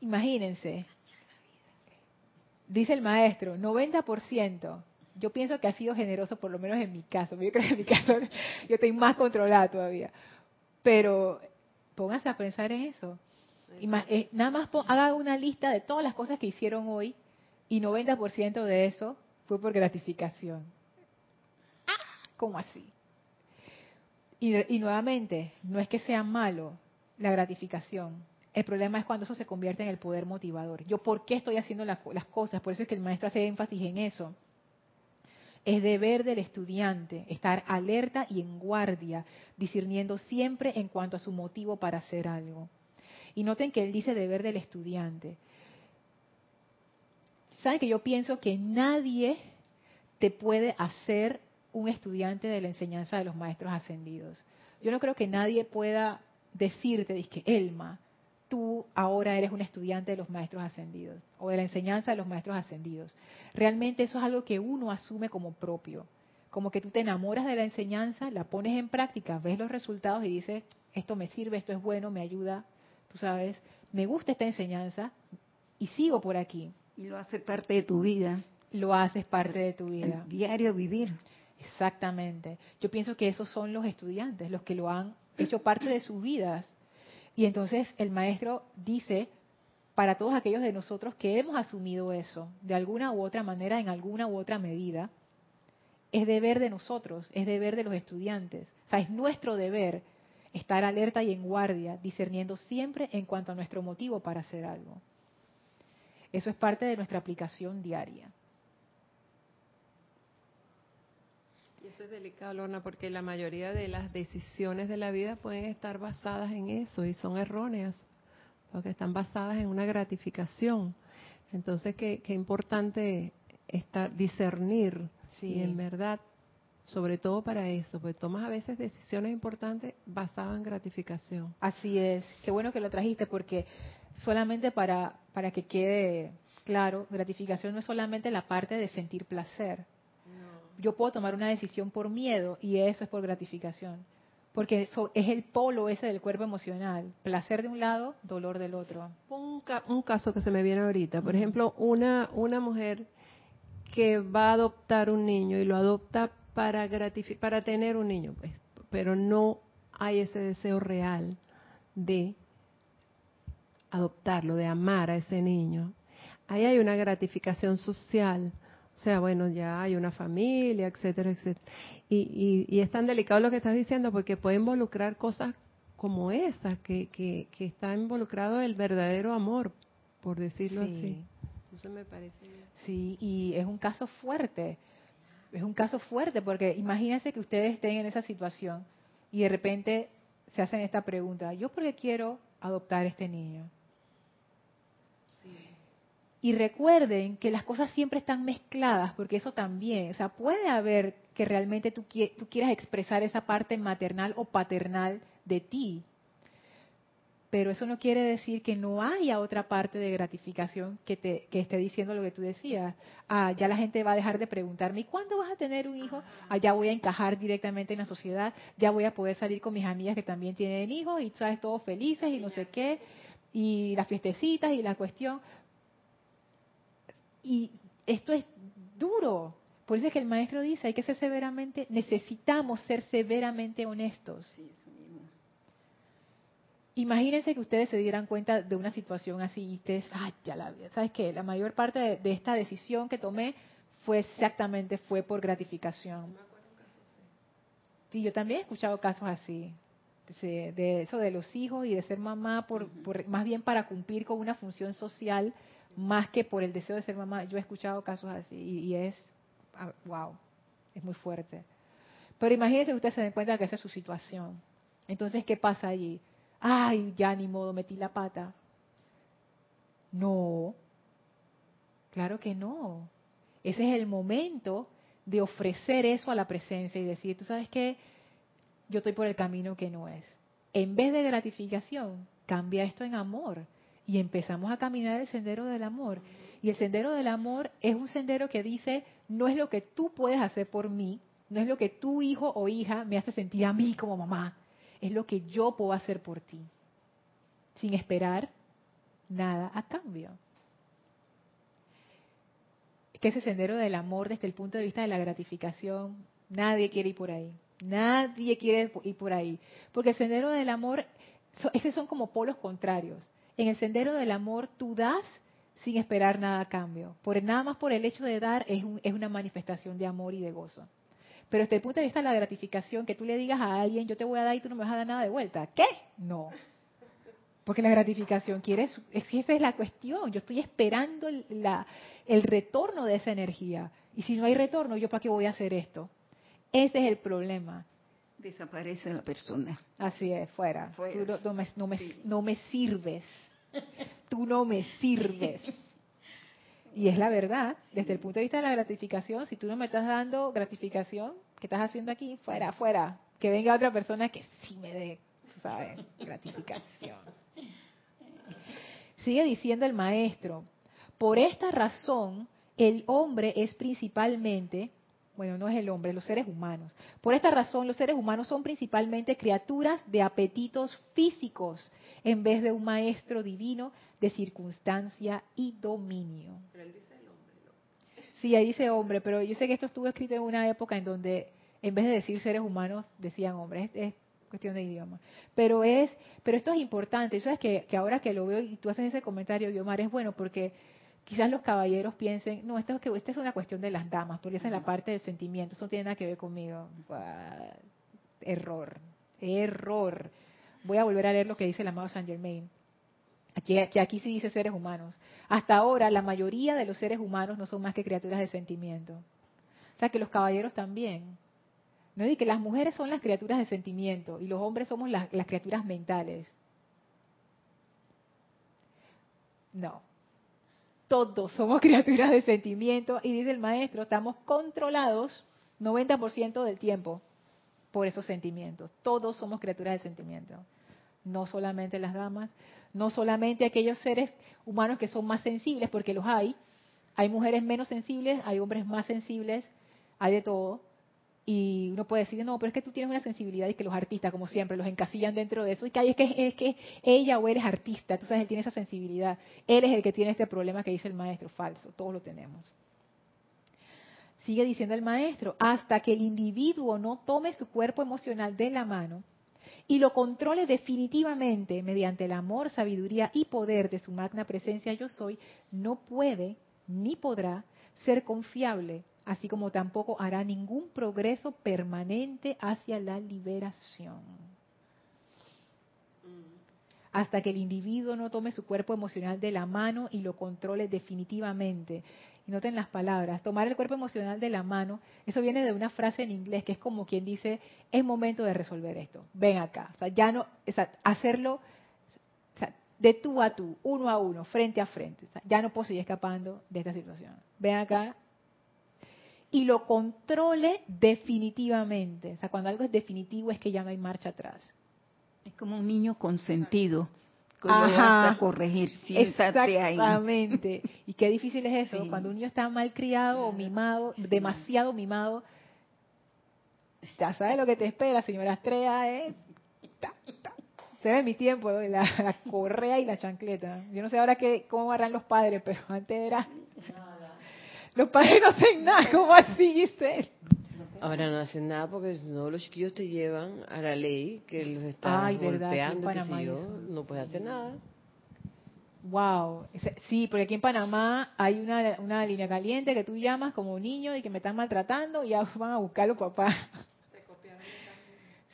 Imagínense. Dice el maestro, 90% yo pienso que ha sido generoso, por lo menos en mi caso. Yo creo que en mi [LAUGHS] caso yo estoy más controlada todavía. Pero póngase a pensar en eso. Eh, nada más haga una lista de todas las cosas que hicieron hoy y 90% de eso fue por gratificación. Ah, ¿Cómo así? Y, nuevamente, no es que sea malo la gratificación. El problema es cuando eso se convierte en el poder motivador. Yo, ¿por qué estoy haciendo las cosas? Por eso es que el maestro hace énfasis en eso. Es deber del estudiante estar alerta y en guardia, discerniendo siempre en cuanto a su motivo para hacer algo. Y noten que él dice deber del estudiante. ¿Saben que yo pienso que nadie te puede hacer un estudiante de la enseñanza de los maestros ascendidos? Yo no creo que nadie pueda decirte, que Elma, tú ahora eres un estudiante de los maestros ascendidos o de la enseñanza de los maestros ascendidos. Realmente eso es algo que uno asume como propio, como que tú te enamoras de la enseñanza, la pones en práctica, ves los resultados y dices, esto me sirve, esto es bueno, me ayuda, tú sabes, me gusta esta enseñanza y sigo por aquí. Y lo haces parte de tu vida. Lo haces parte de tu vida. El diario vivir. Exactamente. Yo pienso que esos son los estudiantes, los que lo han hecho parte de sus vidas. Y entonces el maestro dice, para todos aquellos de nosotros que hemos asumido eso, de alguna u otra manera, en alguna u otra medida, es deber de nosotros, es deber de los estudiantes. O sea, es nuestro deber estar alerta y en guardia, discerniendo siempre en cuanto a nuestro motivo para hacer algo. Eso es parte de nuestra aplicación diaria. Y eso es delicado, Lorna, porque la mayoría de las decisiones de la vida pueden estar basadas en eso y son erróneas, porque están basadas en una gratificación. Entonces, qué, qué importante estar, discernir Sí. en verdad, sobre todo para eso, porque tomas a veces decisiones importantes basadas en gratificación. Así es. Qué bueno que lo trajiste porque solamente para, para que quede claro, gratificación no es solamente la parte de sentir placer. Yo puedo tomar una decisión por miedo y eso es por gratificación. Porque eso es el polo ese del cuerpo emocional. Placer de un lado, dolor del otro. Un, un caso que se me viene ahorita. Por ejemplo, una, una mujer que va a adoptar un niño y lo adopta para para tener un niño, pues, pero no hay ese deseo real de adoptarlo, de amar a ese niño. Ahí hay una gratificación social, o sea, bueno, ya hay una familia, etcétera, etcétera. Y, y, es tan delicado lo que estás diciendo porque puede involucrar cosas como esa, que, que, que está involucrado el verdadero amor, por decirlo así. Eso me parece. Sí, y es un caso fuerte. Es un caso fuerte porque imagínense que ustedes estén en esa situación y de repente se hacen esta pregunta, ¿yo por qué quiero adoptar este niño? Y recuerden que las cosas siempre están mezcladas, porque eso también, o sea, puede haber que realmente tú, quieras expresar esa parte maternal o paternal de ti, pero eso no quiere decir que no haya otra parte de gratificación que te esté diciendo lo que tú decías. Ah, ya la gente va a dejar de preguntarme, ¿y cuándo vas a tener un hijo? Ah, ya voy a encajar directamente en la sociedad, ya voy a poder salir con mis amigas que también tienen hijos y sabes todos felices y no sé qué, y las fiestecitas y la cuestión. Y esto es duro. Por eso es que el maestro dice, hay que ser severamente, necesitamos ser severamente honestos. Imagínense que ustedes se dieran cuenta de una situación así y ustedes, ah, ya la ¿sabes qué? La mayor parte de, esta decisión que tomé fue exactamente, fue por gratificación. Sí, yo también he escuchado casos así, de, eso de los hijos y de ser mamá, por, más bien para cumplir con una función social, más que por el deseo de ser mamá. Yo he escuchado casos así y, es, wow, ah, es muy fuerte. Pero imagínense que ustedes se den cuenta que esa es su situación. Entonces, ¿qué pasa allí? ay, ya ni modo, metí la pata. No, claro que no. Ese es el momento de ofrecer eso a la presencia y decir, tú sabes qué, yo estoy por el camino que no es. En vez de gratificación, cambia esto en amor y empezamos a caminar el sendero del amor. Y el sendero del amor es un sendero que dice, no es lo que tú puedes hacer por mí, no es lo que tu hijo o hija me hace sentir a mí como mamá, es lo que yo puedo hacer por ti, sin esperar nada a cambio. Es que ese sendero del amor desde el punto de vista de la gratificación, nadie quiere ir por ahí, nadie quiere ir por ahí, porque el sendero del amor, es que son como polos contrarios. En el sendero del amor tú das sin esperar nada a cambio. Por nada más por el hecho de dar es, es una manifestación de amor y de gozo. Pero desde el punto de vista de la gratificación, que tú le digas a alguien, yo te voy a dar y tú no me vas a dar nada de vuelta. ¿Qué? No. Porque la gratificación quiere, es que esa es la cuestión. Yo estoy esperando el retorno de esa energía. Y si no hay retorno, ¿yo para qué voy a hacer esto? Ese es el problema. Desaparece la persona. Así es, fuera. Tú no, me, no, me, no me sirves. Tú no me sirves. [LAUGHS] Y es la verdad, desde el punto de vista de la gratificación, si tú no me estás dando gratificación, ¿qué estás haciendo aquí? Fuera, fuera. Que venga otra persona que sí me dé, ¿sabes? Gratificación. Sigue diciendo el maestro, por esta razón el hombre es principalmente, bueno, no es el hombre, los seres humanos. Por esta razón, los seres humanos son principalmente criaturas de apetitos físicos en vez de un maestro divino de circunstancia y dominio. Pero él dice el hombre, ¿no? Sí, ahí dice hombre, pero yo sé que esto estuvo escrito en una época en donde en vez de decir seres humanos decían hombres. Es, cuestión de idioma. Pero es, pero esto es importante. Eso es que, que ahora que lo veo y tú haces ese comentario, Guiomar, es bueno porque quizás los caballeros piensen, no, esto es, que, esta es una cuestión de las damas, porque esa es la parte del sentimiento, eso no tiene nada que ver conmigo. error, error. Voy a volver a leer lo que dice el amado Saint Germain. Aquí, que aquí sí dice seres humanos. Hasta ahora la mayoría de los seres humanos no son más que criaturas de sentimiento. O sea que los caballeros también. No es que las mujeres son las criaturas de sentimiento y los hombres somos las criaturas mentales. No, todos somos [LAUGHS] criaturas de sentimiento y dice el maestro, estamos controlados 90% del tiempo por esos sentimientos. Todos somos criaturas de sentimiento. No solamente las damas, no solamente aquellos seres humanos que son más sensibles, porque los hay. Hay mujeres menos sensibles, hay hombres más sensibles, hay de todo. Y uno puede decir, no, pero es que tú tienes una sensibilidad y que los artistas, como siempre, los encasillan dentro de eso. Y que, es, que, es que ella o él es artista, tú sabes, él tiene esa sensibilidad. Él es el que tiene este problema que dice el maestro, falso, todos lo tenemos. Sigue diciendo el maestro, hasta que el individuo no tome su cuerpo emocional de la mano y lo controle definitivamente mediante el amor, sabiduría y poder de su magna presencia yo soy, no puede ni podrá ser confiable así como tampoco hará ningún progreso permanente hacia la liberación. Hasta que el individuo no tome su cuerpo emocional de la mano y lo controle definitivamente. Y noten las palabras, tomar el cuerpo emocional de la mano, eso viene de una frase en inglés que es como quien dice, es momento de resolver esto, ven acá. O sea, ya no, hacerlo de tú a tú, uno a uno, frente a frente. ya no puedo seguir escapando de esta situación. Ven acá, y lo controle definitivamente. O sea, cuando algo es definitivo es que ya no hay marcha atrás. Es como un niño consentido. Que Ajá. a corregir, Exactamente. Y qué difícil es eso, cuando un niño está mal criado o mimado, demasiado mimado. Ya sabes lo que te espera, señora Estrella, ¿eh? Este mi tiempo, la, correa y la chancleta. Yo no sé ahora qué, cómo harán los padres, pero antes era los padres no hacen nada, ¿cómo así, Giselle? Ahora no hacen nada porque no los chiquillos te llevan a la ley que los está golpeando, que si yo, no puedes hacer nada. Wow, sí, porque aquí en Panamá hay una, una línea caliente que tú llamas como niño y que me están maltratando y ya [LAUGHS] van a buscarlo papá.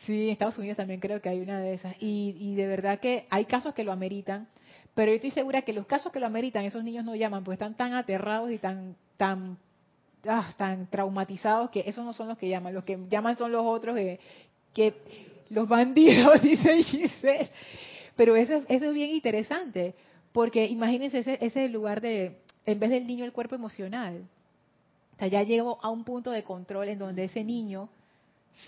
Sí, en Estados Unidos también creo que hay una de esas. Y, y de verdad que hay casos que lo ameritan, pero yo estoy segura que los casos que lo ameritan, esos niños no llaman, porque están tan aterrados y tan tan, ah, tan traumatizados que esos no son los que llaman, los que llaman son los otros que, los bandidos, [LAUGHS] dice Giselle. Pero eso, eso es bien interesante, porque imagínense ese, ese es el lugar de, en vez del niño, el cuerpo emocional. O sea, ya llegó a un punto de control en donde ese niño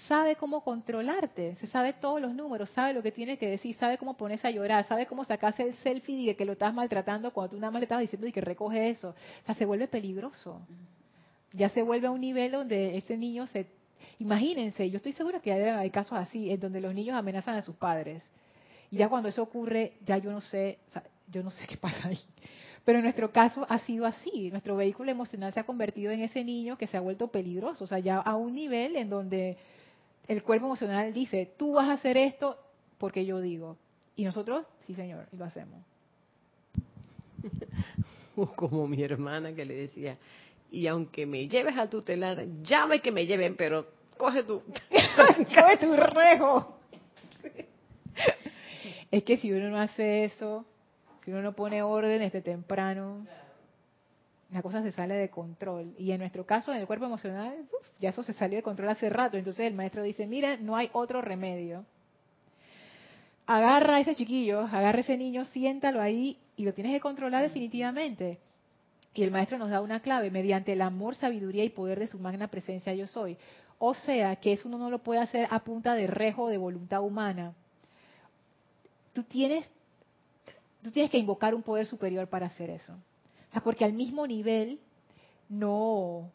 sabe cómo controlarte, se sabe todos los números, sabe lo que tiene que decir, sabe cómo ponerse a llorar, sabe cómo sacarse el selfie de que lo estás maltratando cuando tú nada más le estabas diciendo y que recoge eso. O sea, se vuelve peligroso. Ya se vuelve a un nivel donde ese niño se... Imagínense, yo estoy segura que hay, casos así, en donde los niños amenazan a sus padres. Y ya cuando eso ocurre, ya yo no sé, yo no sé qué pasa ahí. Pero en nuestro caso ha sido así. Nuestro vehículo emocional se ha convertido en ese niño que se ha vuelto peligroso. O sea, ya a un nivel en donde el cuerpo emocional dice, tú vas a hacer esto porque yo digo. Y nosotros, sí señor, y lo hacemos. [LAUGHS] Como mi hermana que le decía, y aunque me lleves a tutelar, llame que me lleven, pero coge tu, [LAUGHS] [LAUGHS] coge tu rejo. es que si uno no hace eso, si uno no pone orden desde temprano, la cosa se sale de control. Y en nuestro caso, en el cuerpo emocional, ya eso se salió de control hace rato. Entonces el maestro dice, mira, no hay otro remedio. Agarra a ese chiquillo, agarra a ese niño, siéntalo ahí y lo tienes que controlar definitivamente. Y el maestro nos da una clave, mediante el amor, sabiduría y poder de su magna presencia yo soy. O sea, que eso uno no lo puede hacer a punta de rejo de voluntad humana. Tú tienes tú tienes que invocar un poder superior para hacer eso. O sea, porque al mismo nivel no,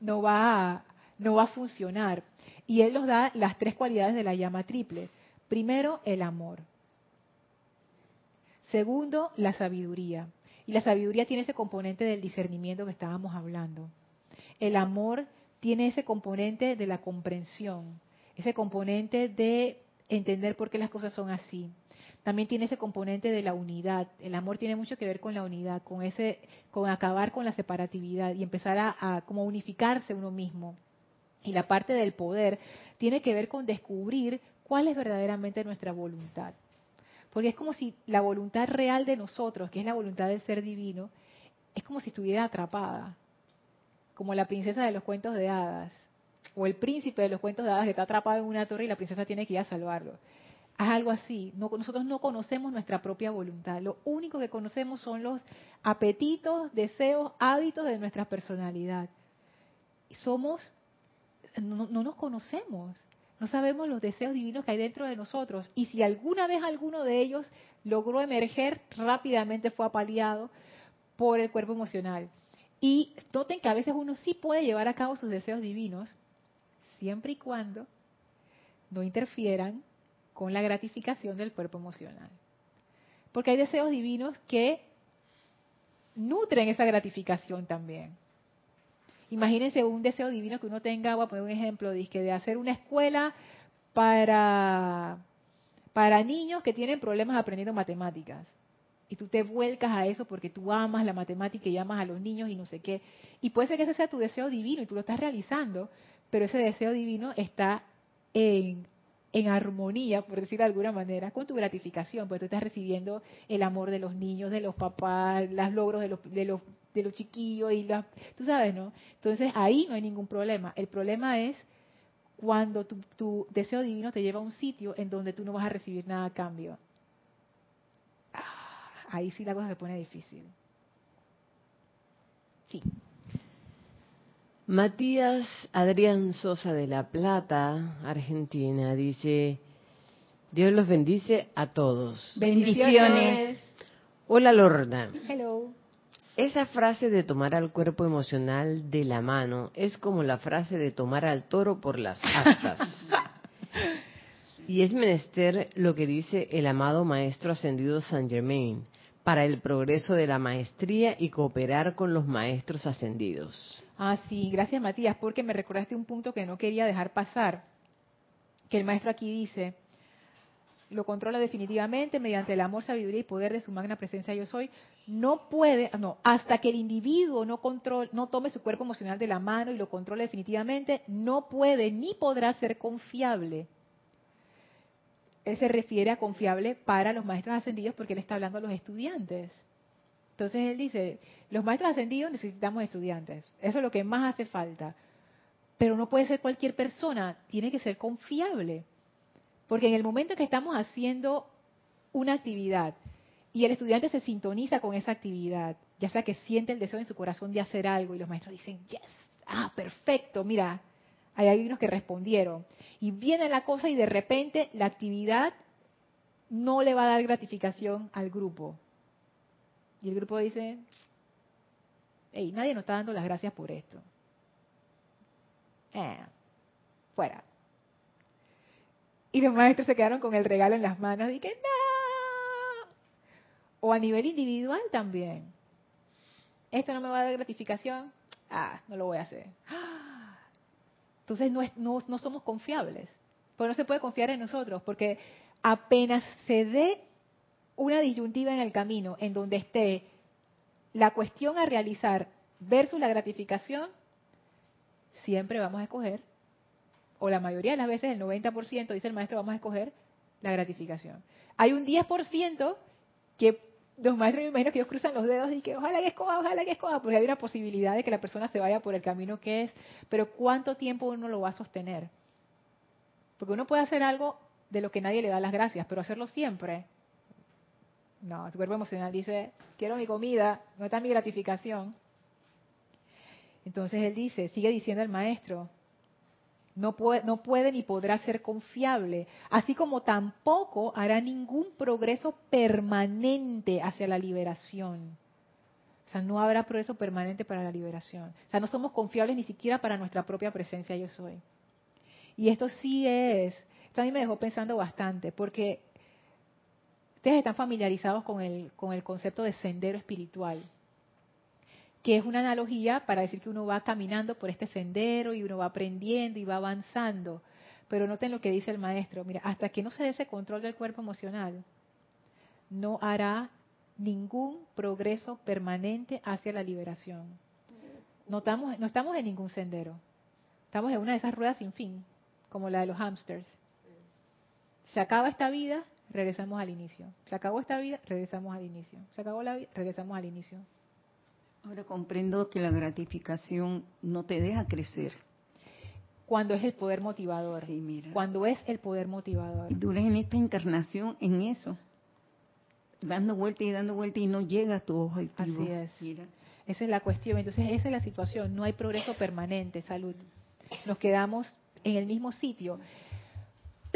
no va no va a funcionar. Y él nos da las tres cualidades de la llama triple. Primero, el amor. Segundo, la sabiduría. Y la sabiduría tiene ese componente del discernimiento que estábamos hablando. El amor tiene ese componente de la comprensión, ese componente de entender por qué las cosas son así. También tiene ese componente de la unidad. El amor tiene mucho que ver con la unidad, con ese, con acabar con la separatividad y empezar a, a como unificarse uno mismo. Y la parte del poder tiene que ver con descubrir cuál es verdaderamente nuestra voluntad. Porque es como si la voluntad real de nosotros, que es la voluntad del ser divino, es como si estuviera atrapada. Como la princesa de los cuentos de hadas. O el príncipe de los cuentos de hadas que está atrapado en una torre y la princesa tiene que ir a salvarlo. Es algo así. nosotros no conocemos nuestra propia voluntad. Lo único que conocemos son los apetitos, deseos, hábitos de nuestra personalidad. Somos, no, no nos conocemos. No sabemos los deseos divinos que hay dentro de nosotros. Y si alguna vez alguno de ellos logró emerger, rápidamente fue apaleado por el cuerpo emocional. Y noten que a veces uno sí puede llevar a cabo sus deseos divinos, siempre y cuando no interfieran con la gratificación del cuerpo emocional. Porque hay deseos divinos que nutren esa gratificación también. Imagínense un deseo divino que uno tenga, voy a poner un ejemplo, de hacer una escuela para, para niños que tienen problemas aprendiendo matemáticas. Y tú te vuelcas a eso porque tú amas la matemática y amas a los niños y no sé qué. Y puede ser que ese sea tu deseo divino y tú lo estás realizando, pero ese deseo divino está en en armonía, por decirlo de alguna manera, con tu gratificación, porque tú estás recibiendo el amor de los niños, de los papás, los logros de los, de los, de los chiquillos, y la, tú sabes, ¿no? Entonces ahí no hay ningún problema. El problema es cuando tu, tu, deseo divino te lleva a un sitio en donde tú no vas a recibir nada a cambio. Ah, ahí sí la cosa se pone difícil. Sí. Matías Adrián Sosa de La Plata, Argentina, dice, Dios los bendice a todos. Bendiciones. Hola Lorna. Hello. Esa frase de tomar al cuerpo emocional de la mano es como la frase de tomar al toro por las astas. [LAUGHS] y es menester lo que dice el amado Maestro Ascendido Saint Germain para el progreso de la maestría y cooperar con los maestros ascendidos. Ah, sí, gracias Matías, porque me recordaste un punto que no quería dejar pasar, que el maestro aquí dice, lo controla definitivamente mediante el amor, sabiduría y poder de su magna presencia yo soy, no puede, no, hasta que el individuo no control, no tome su cuerpo emocional de la mano y lo controle definitivamente, no puede ni podrá ser confiable. Él se refiere a confiable para los maestros ascendidos porque él está hablando a los estudiantes. Entonces él dice, los maestros ascendidos necesitamos estudiantes, eso es lo que más hace falta. Pero no puede ser cualquier persona, tiene que ser confiable. Porque en el momento que estamos haciendo una actividad y el estudiante se sintoniza con esa actividad, ya sea que siente el deseo en su corazón de hacer algo y los maestros dicen, yes, ah, perfecto, mira, hay unos que respondieron. Y viene la cosa y de repente la actividad no le va a dar gratificación al grupo. Y el grupo dice, hey, nadie nos está dando las gracias por esto. Eh, fuera. Y los maestros se quedaron con el regalo en las manos y que no. O a nivel individual también. Esto no me va a dar gratificación. Ah, no lo voy a hacer. [GASPS] Entonces no, no, no somos confiables. Pues no se puede confiar en nosotros, porque apenas se dé una disyuntiva en el camino en donde esté la cuestión a realizar versus la gratificación, siempre vamos a escoger, o la mayoría de las veces, el 90%, dice el maestro, vamos a escoger la gratificación. Hay un 10% que los maestros me imagino que ellos cruzan los dedos y que ojalá que escoja, ojalá que escoja, porque hay una posibilidad de que la persona se vaya por el camino que es, pero ¿cuánto tiempo uno lo va a sostener? Porque uno puede hacer algo de lo que nadie le da las gracias, pero hacerlo siempre no, tu cuerpo emocional dice, quiero mi comida, no está mi gratificación. Entonces él dice, sigue diciendo el maestro, no puede, no puede ni podrá ser confiable, así como tampoco hará ningún progreso permanente hacia la liberación. O sea, no habrá progreso permanente para la liberación. O sea, no somos confiables ni siquiera para nuestra propia presencia yo soy. Y esto sí es, esto a mí me dejó pensando bastante, porque ustedes están familiarizados con el, con el concepto de sendero espiritual, que es una analogía para decir que uno va caminando por este sendero y uno va aprendiendo y va avanzando. Pero noten lo que dice el maestro, mira, hasta que no se dé ese control del cuerpo emocional, no hará ningún progreso permanente hacia la liberación. No estamos, no estamos en ningún sendero. Estamos en una de esas ruedas sin fin, como la de los hamsters. Se acaba esta vida, regresamos al inicio. Se acabó esta vida, regresamos al inicio. Se acabó la vida, regresamos al inicio. Ahora comprendo que la gratificación no te deja crecer. Cuando es el poder motivador. Sí, mira. Cuando es el poder motivador. Y duras en esta encarnación en eso dando vuelta y dando vuelta y no llega a tu objetivo. Así es. Esa es la cuestión. Entonces, esa es la situación. No hay progreso permanente, salud. Nos quedamos en el mismo sitio.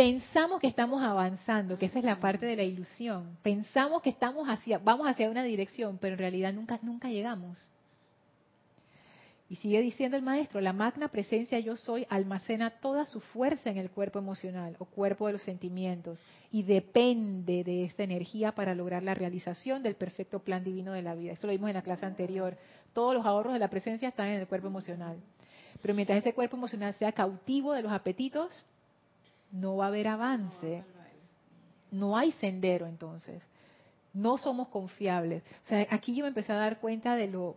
Pensamos que estamos avanzando, que esa es la parte de la ilusión. Pensamos que estamos hacia, vamos hacia una dirección, pero en realidad nunca, nunca llegamos. Y sigue diciendo el maestro, la magna presencia yo soy almacena toda su fuerza en el cuerpo emocional o cuerpo de los sentimientos y depende de esta energía para lograr la realización del perfecto plan divino de la vida. Eso lo vimos en la clase anterior. Todos los ahorros de la presencia están en el cuerpo emocional. Pero mientras ese cuerpo emocional sea cautivo de los apetitos, no va a haber avance. No hay sendero entonces. No somos confiables. O sea, aquí yo me empecé a dar cuenta de lo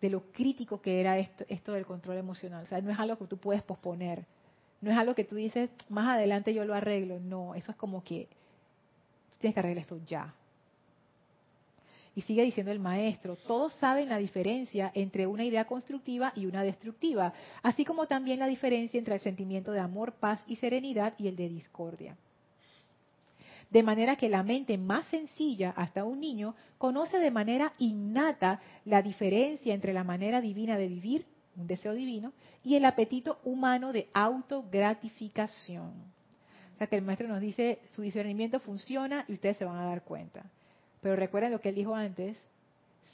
de lo crítico que era esto, esto del control emocional. O sea, no es algo que tú puedes posponer. No es algo que tú dices, más adelante yo lo arreglo. No, eso es como que tienes que arreglar esto ya. Y sigue diciendo el maestro, todos saben la diferencia entre una idea constructiva y una destructiva, así como también la diferencia entre el sentimiento de amor, paz y serenidad y el de discordia. De manera que la mente más sencilla, hasta un niño, conoce de manera innata la diferencia entre la manera divina de vivir, un deseo divino, y el apetito humano de autogratificación. O sea que el maestro nos dice, su discernimiento funciona y ustedes se van a dar cuenta. Pero recuerden lo que él dijo antes,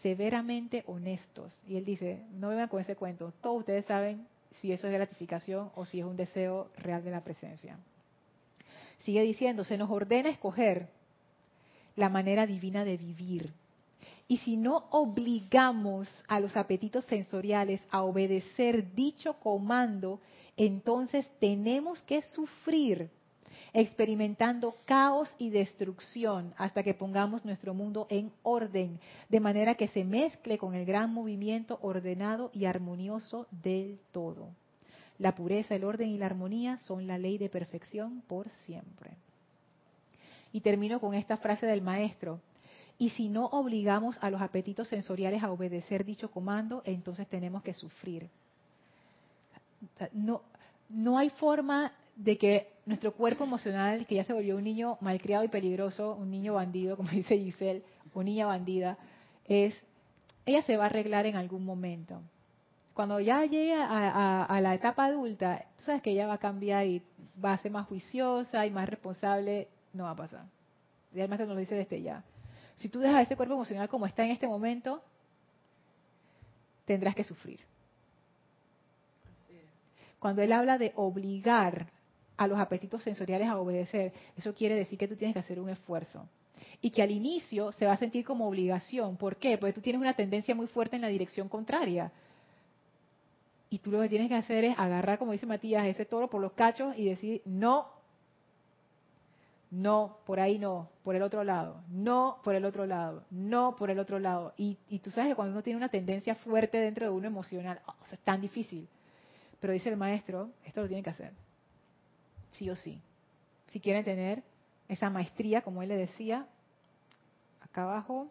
severamente honestos. Y él dice, no vengan con ese cuento, todos ustedes saben si eso es gratificación o si es un deseo real de la presencia. Sigue diciendo, se nos ordena escoger la manera divina de vivir. Y si no obligamos a los apetitos sensoriales a obedecer dicho comando, entonces tenemos que sufrir experimentando caos y destrucción hasta que pongamos nuestro mundo en orden, de manera que se mezcle con el gran movimiento ordenado y armonioso del todo. La pureza, el orden y la armonía son la ley de perfección por siempre. Y termino con esta frase del maestro. Y si no obligamos a los apetitos sensoriales a obedecer dicho comando, entonces tenemos que sufrir. No, no hay forma de que nuestro cuerpo emocional, que ya se volvió un niño malcriado y peligroso, un niño bandido, como [LAUGHS] dice Giselle, o niña bandida, es, ella se va a arreglar en algún momento cuando ya llegue a, la etapa adulta, tú sabes que ella va a cambiar y va a ser más juiciosa y más responsable, no va a pasar. Y maestro nos lo dice desde ya. Si tú dejas ese cuerpo emocional como está en este momento, tendrás que sufrir. Cuando él habla de obligar a los apetitos sensoriales a obedecer, eso quiere decir que tú tienes que hacer un esfuerzo. Y que al inicio se va a sentir como obligación. ¿Por qué? Porque tú tienes una tendencia muy fuerte en la dirección contraria. Y tú lo que tienes que hacer es agarrar, como dice Matías, ese toro por los cachos y decir, no, no, por ahí no, por el otro lado, no, por el otro lado, no, por el otro lado. Y, tú sabes que cuando uno tiene una tendencia fuerte dentro de uno emocional, oh, es tan difícil. Pero dice el maestro, esto lo tienen que hacer, sí o sí. Si quieren tener esa maestría, como él le decía, acá abajo,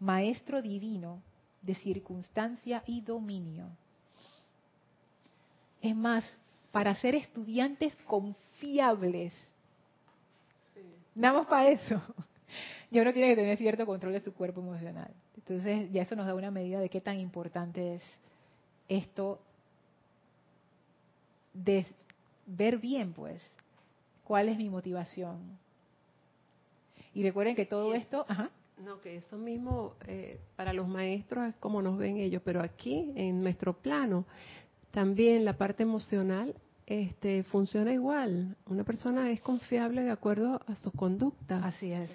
maestro divino, de circunstancia y dominio. Es más, para ser estudiantes confiables, nada más para eso, [LAUGHS] ya uno tiene que tener cierto control de su cuerpo emocional. Entonces, ya eso nos da una medida de qué tan importante es esto de ver bien, pues, cuál es mi motivación. Y recuerden que todo esto, ajá. No, que eso mismo eh, para los maestros es como nos ven ellos, pero aquí en nuestro plano también la parte emocional este, funciona igual. Una persona es confiable de acuerdo a su conducta. Así es.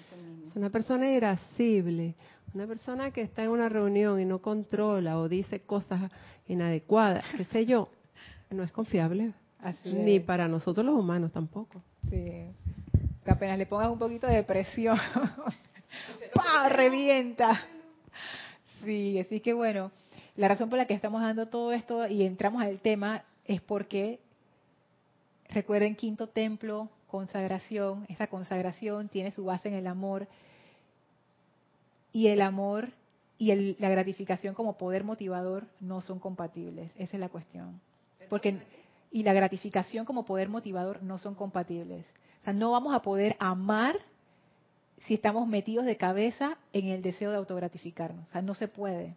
Es una persona irascible, una persona que está en una reunión y no controla o dice cosas inadecuadas, qué sé yo, no es confiable. Ni para nosotros los humanos tampoco. Sí. Que apenas le pongas un poquito de presión, [LAUGHS] ¡pah! revienta. Sí, así que bueno, la razón por la que estamos dando todo esto y entramos al tema es porque recuerden quinto templo, consagración, esa consagración tiene su base en el amor y el amor y la gratificación como poder motivador no son compatibles, esa es la cuestión. Porque y la gratificación como poder motivador no son compatibles. O sea, no vamos a poder amar si estamos metidos de cabeza en el deseo de autogratificarnos. O sea, no se puede.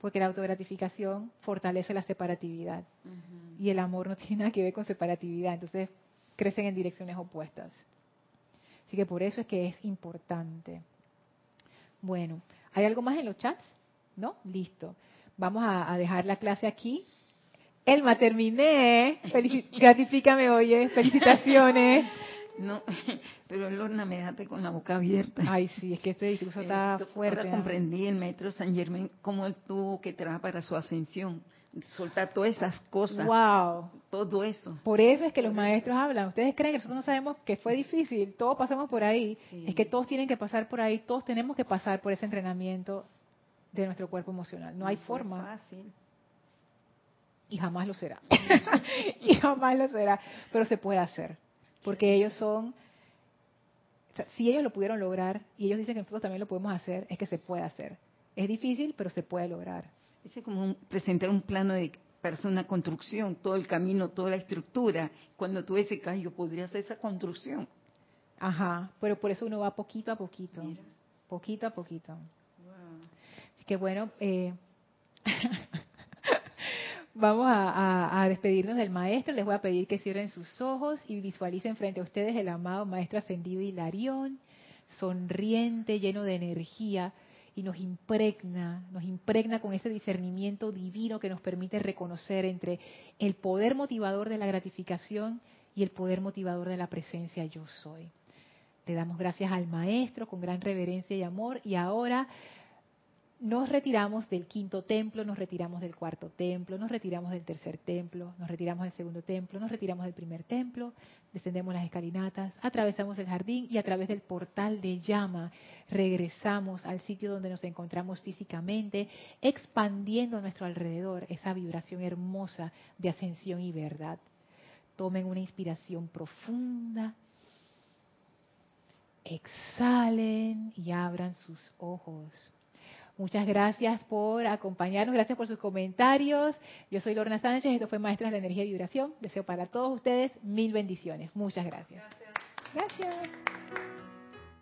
Porque la autogratificación fortalece la separatividad. Y el amor no tiene nada que ver con separatividad. Entonces, crecen en direcciones opuestas. Así que por eso es que es importante. Bueno, ¿hay algo más en los chats? ¿No? Listo. Vamos a dejar la clase aquí. Elma, terminé. gratifícame, oye. Felicitaciones. [LAUGHS] No, pero Lorna, me dejaste con la boca abierta. Ay, sí, es que este discurso está fuerte. Ahora comprendí el maestro San Germán cómo él tuvo que trabajar para su ascensión. Soltar todas esas cosas. Wow. Todo eso. Por eso es que los maestros hablan. Ustedes creen que nosotros no sabemos que fue difícil. Todos pasamos por ahí. Es que todos tienen que pasar por ahí. Todos tenemos que pasar por ese entrenamiento de nuestro cuerpo emocional. No, hay forma. Fácil y jamás lo será. [LAUGHS] y jamás lo será, pero se puede hacer, porque ellos son, si ellos lo pudieron lograr y ellos dicen que nosotros también lo podemos hacer, es que se puede hacer. Es difícil, pero se puede lograr. Es como presentar un plano de persona construcción, todo el camino, toda la estructura. Cuando tú ese callo, podría hacer esa construcción. Ajá, pero por eso uno va poquito a poquito, poquito a poquito. Así que bueno, eh, [LAUGHS] Vamos a, despedirnos del maestro. Les voy a pedir que cierren sus ojos y visualicen frente a ustedes el amado maestro ascendido Hilarión, sonriente, lleno de energía y nos impregna, nos impregna con ese discernimiento divino que nos permite reconocer entre el poder motivador de la gratificación y el poder motivador de la presencia yo soy. Le damos gracias al maestro con gran reverencia y amor y ahora nos retiramos del quinto templo, nos retiramos del cuarto templo, nos retiramos del tercer templo, nos retiramos del segundo templo, nos retiramos del primer templo, descendemos las escalinatas, atravesamos el jardín y a través del portal de llama regresamos al sitio donde nos encontramos físicamente, expandiendo a nuestro alrededor esa vibración hermosa de ascensión y verdad. Tomen una inspiración profunda, exhalen y abran sus ojos. Muchas gracias por acompañarnos, gracias por sus comentarios. Yo soy Lorna Sánchez, esto fue Maestras de Energía y Vibración. Deseo para todos ustedes mil bendiciones. Muchas gracias. Gracias. gracias.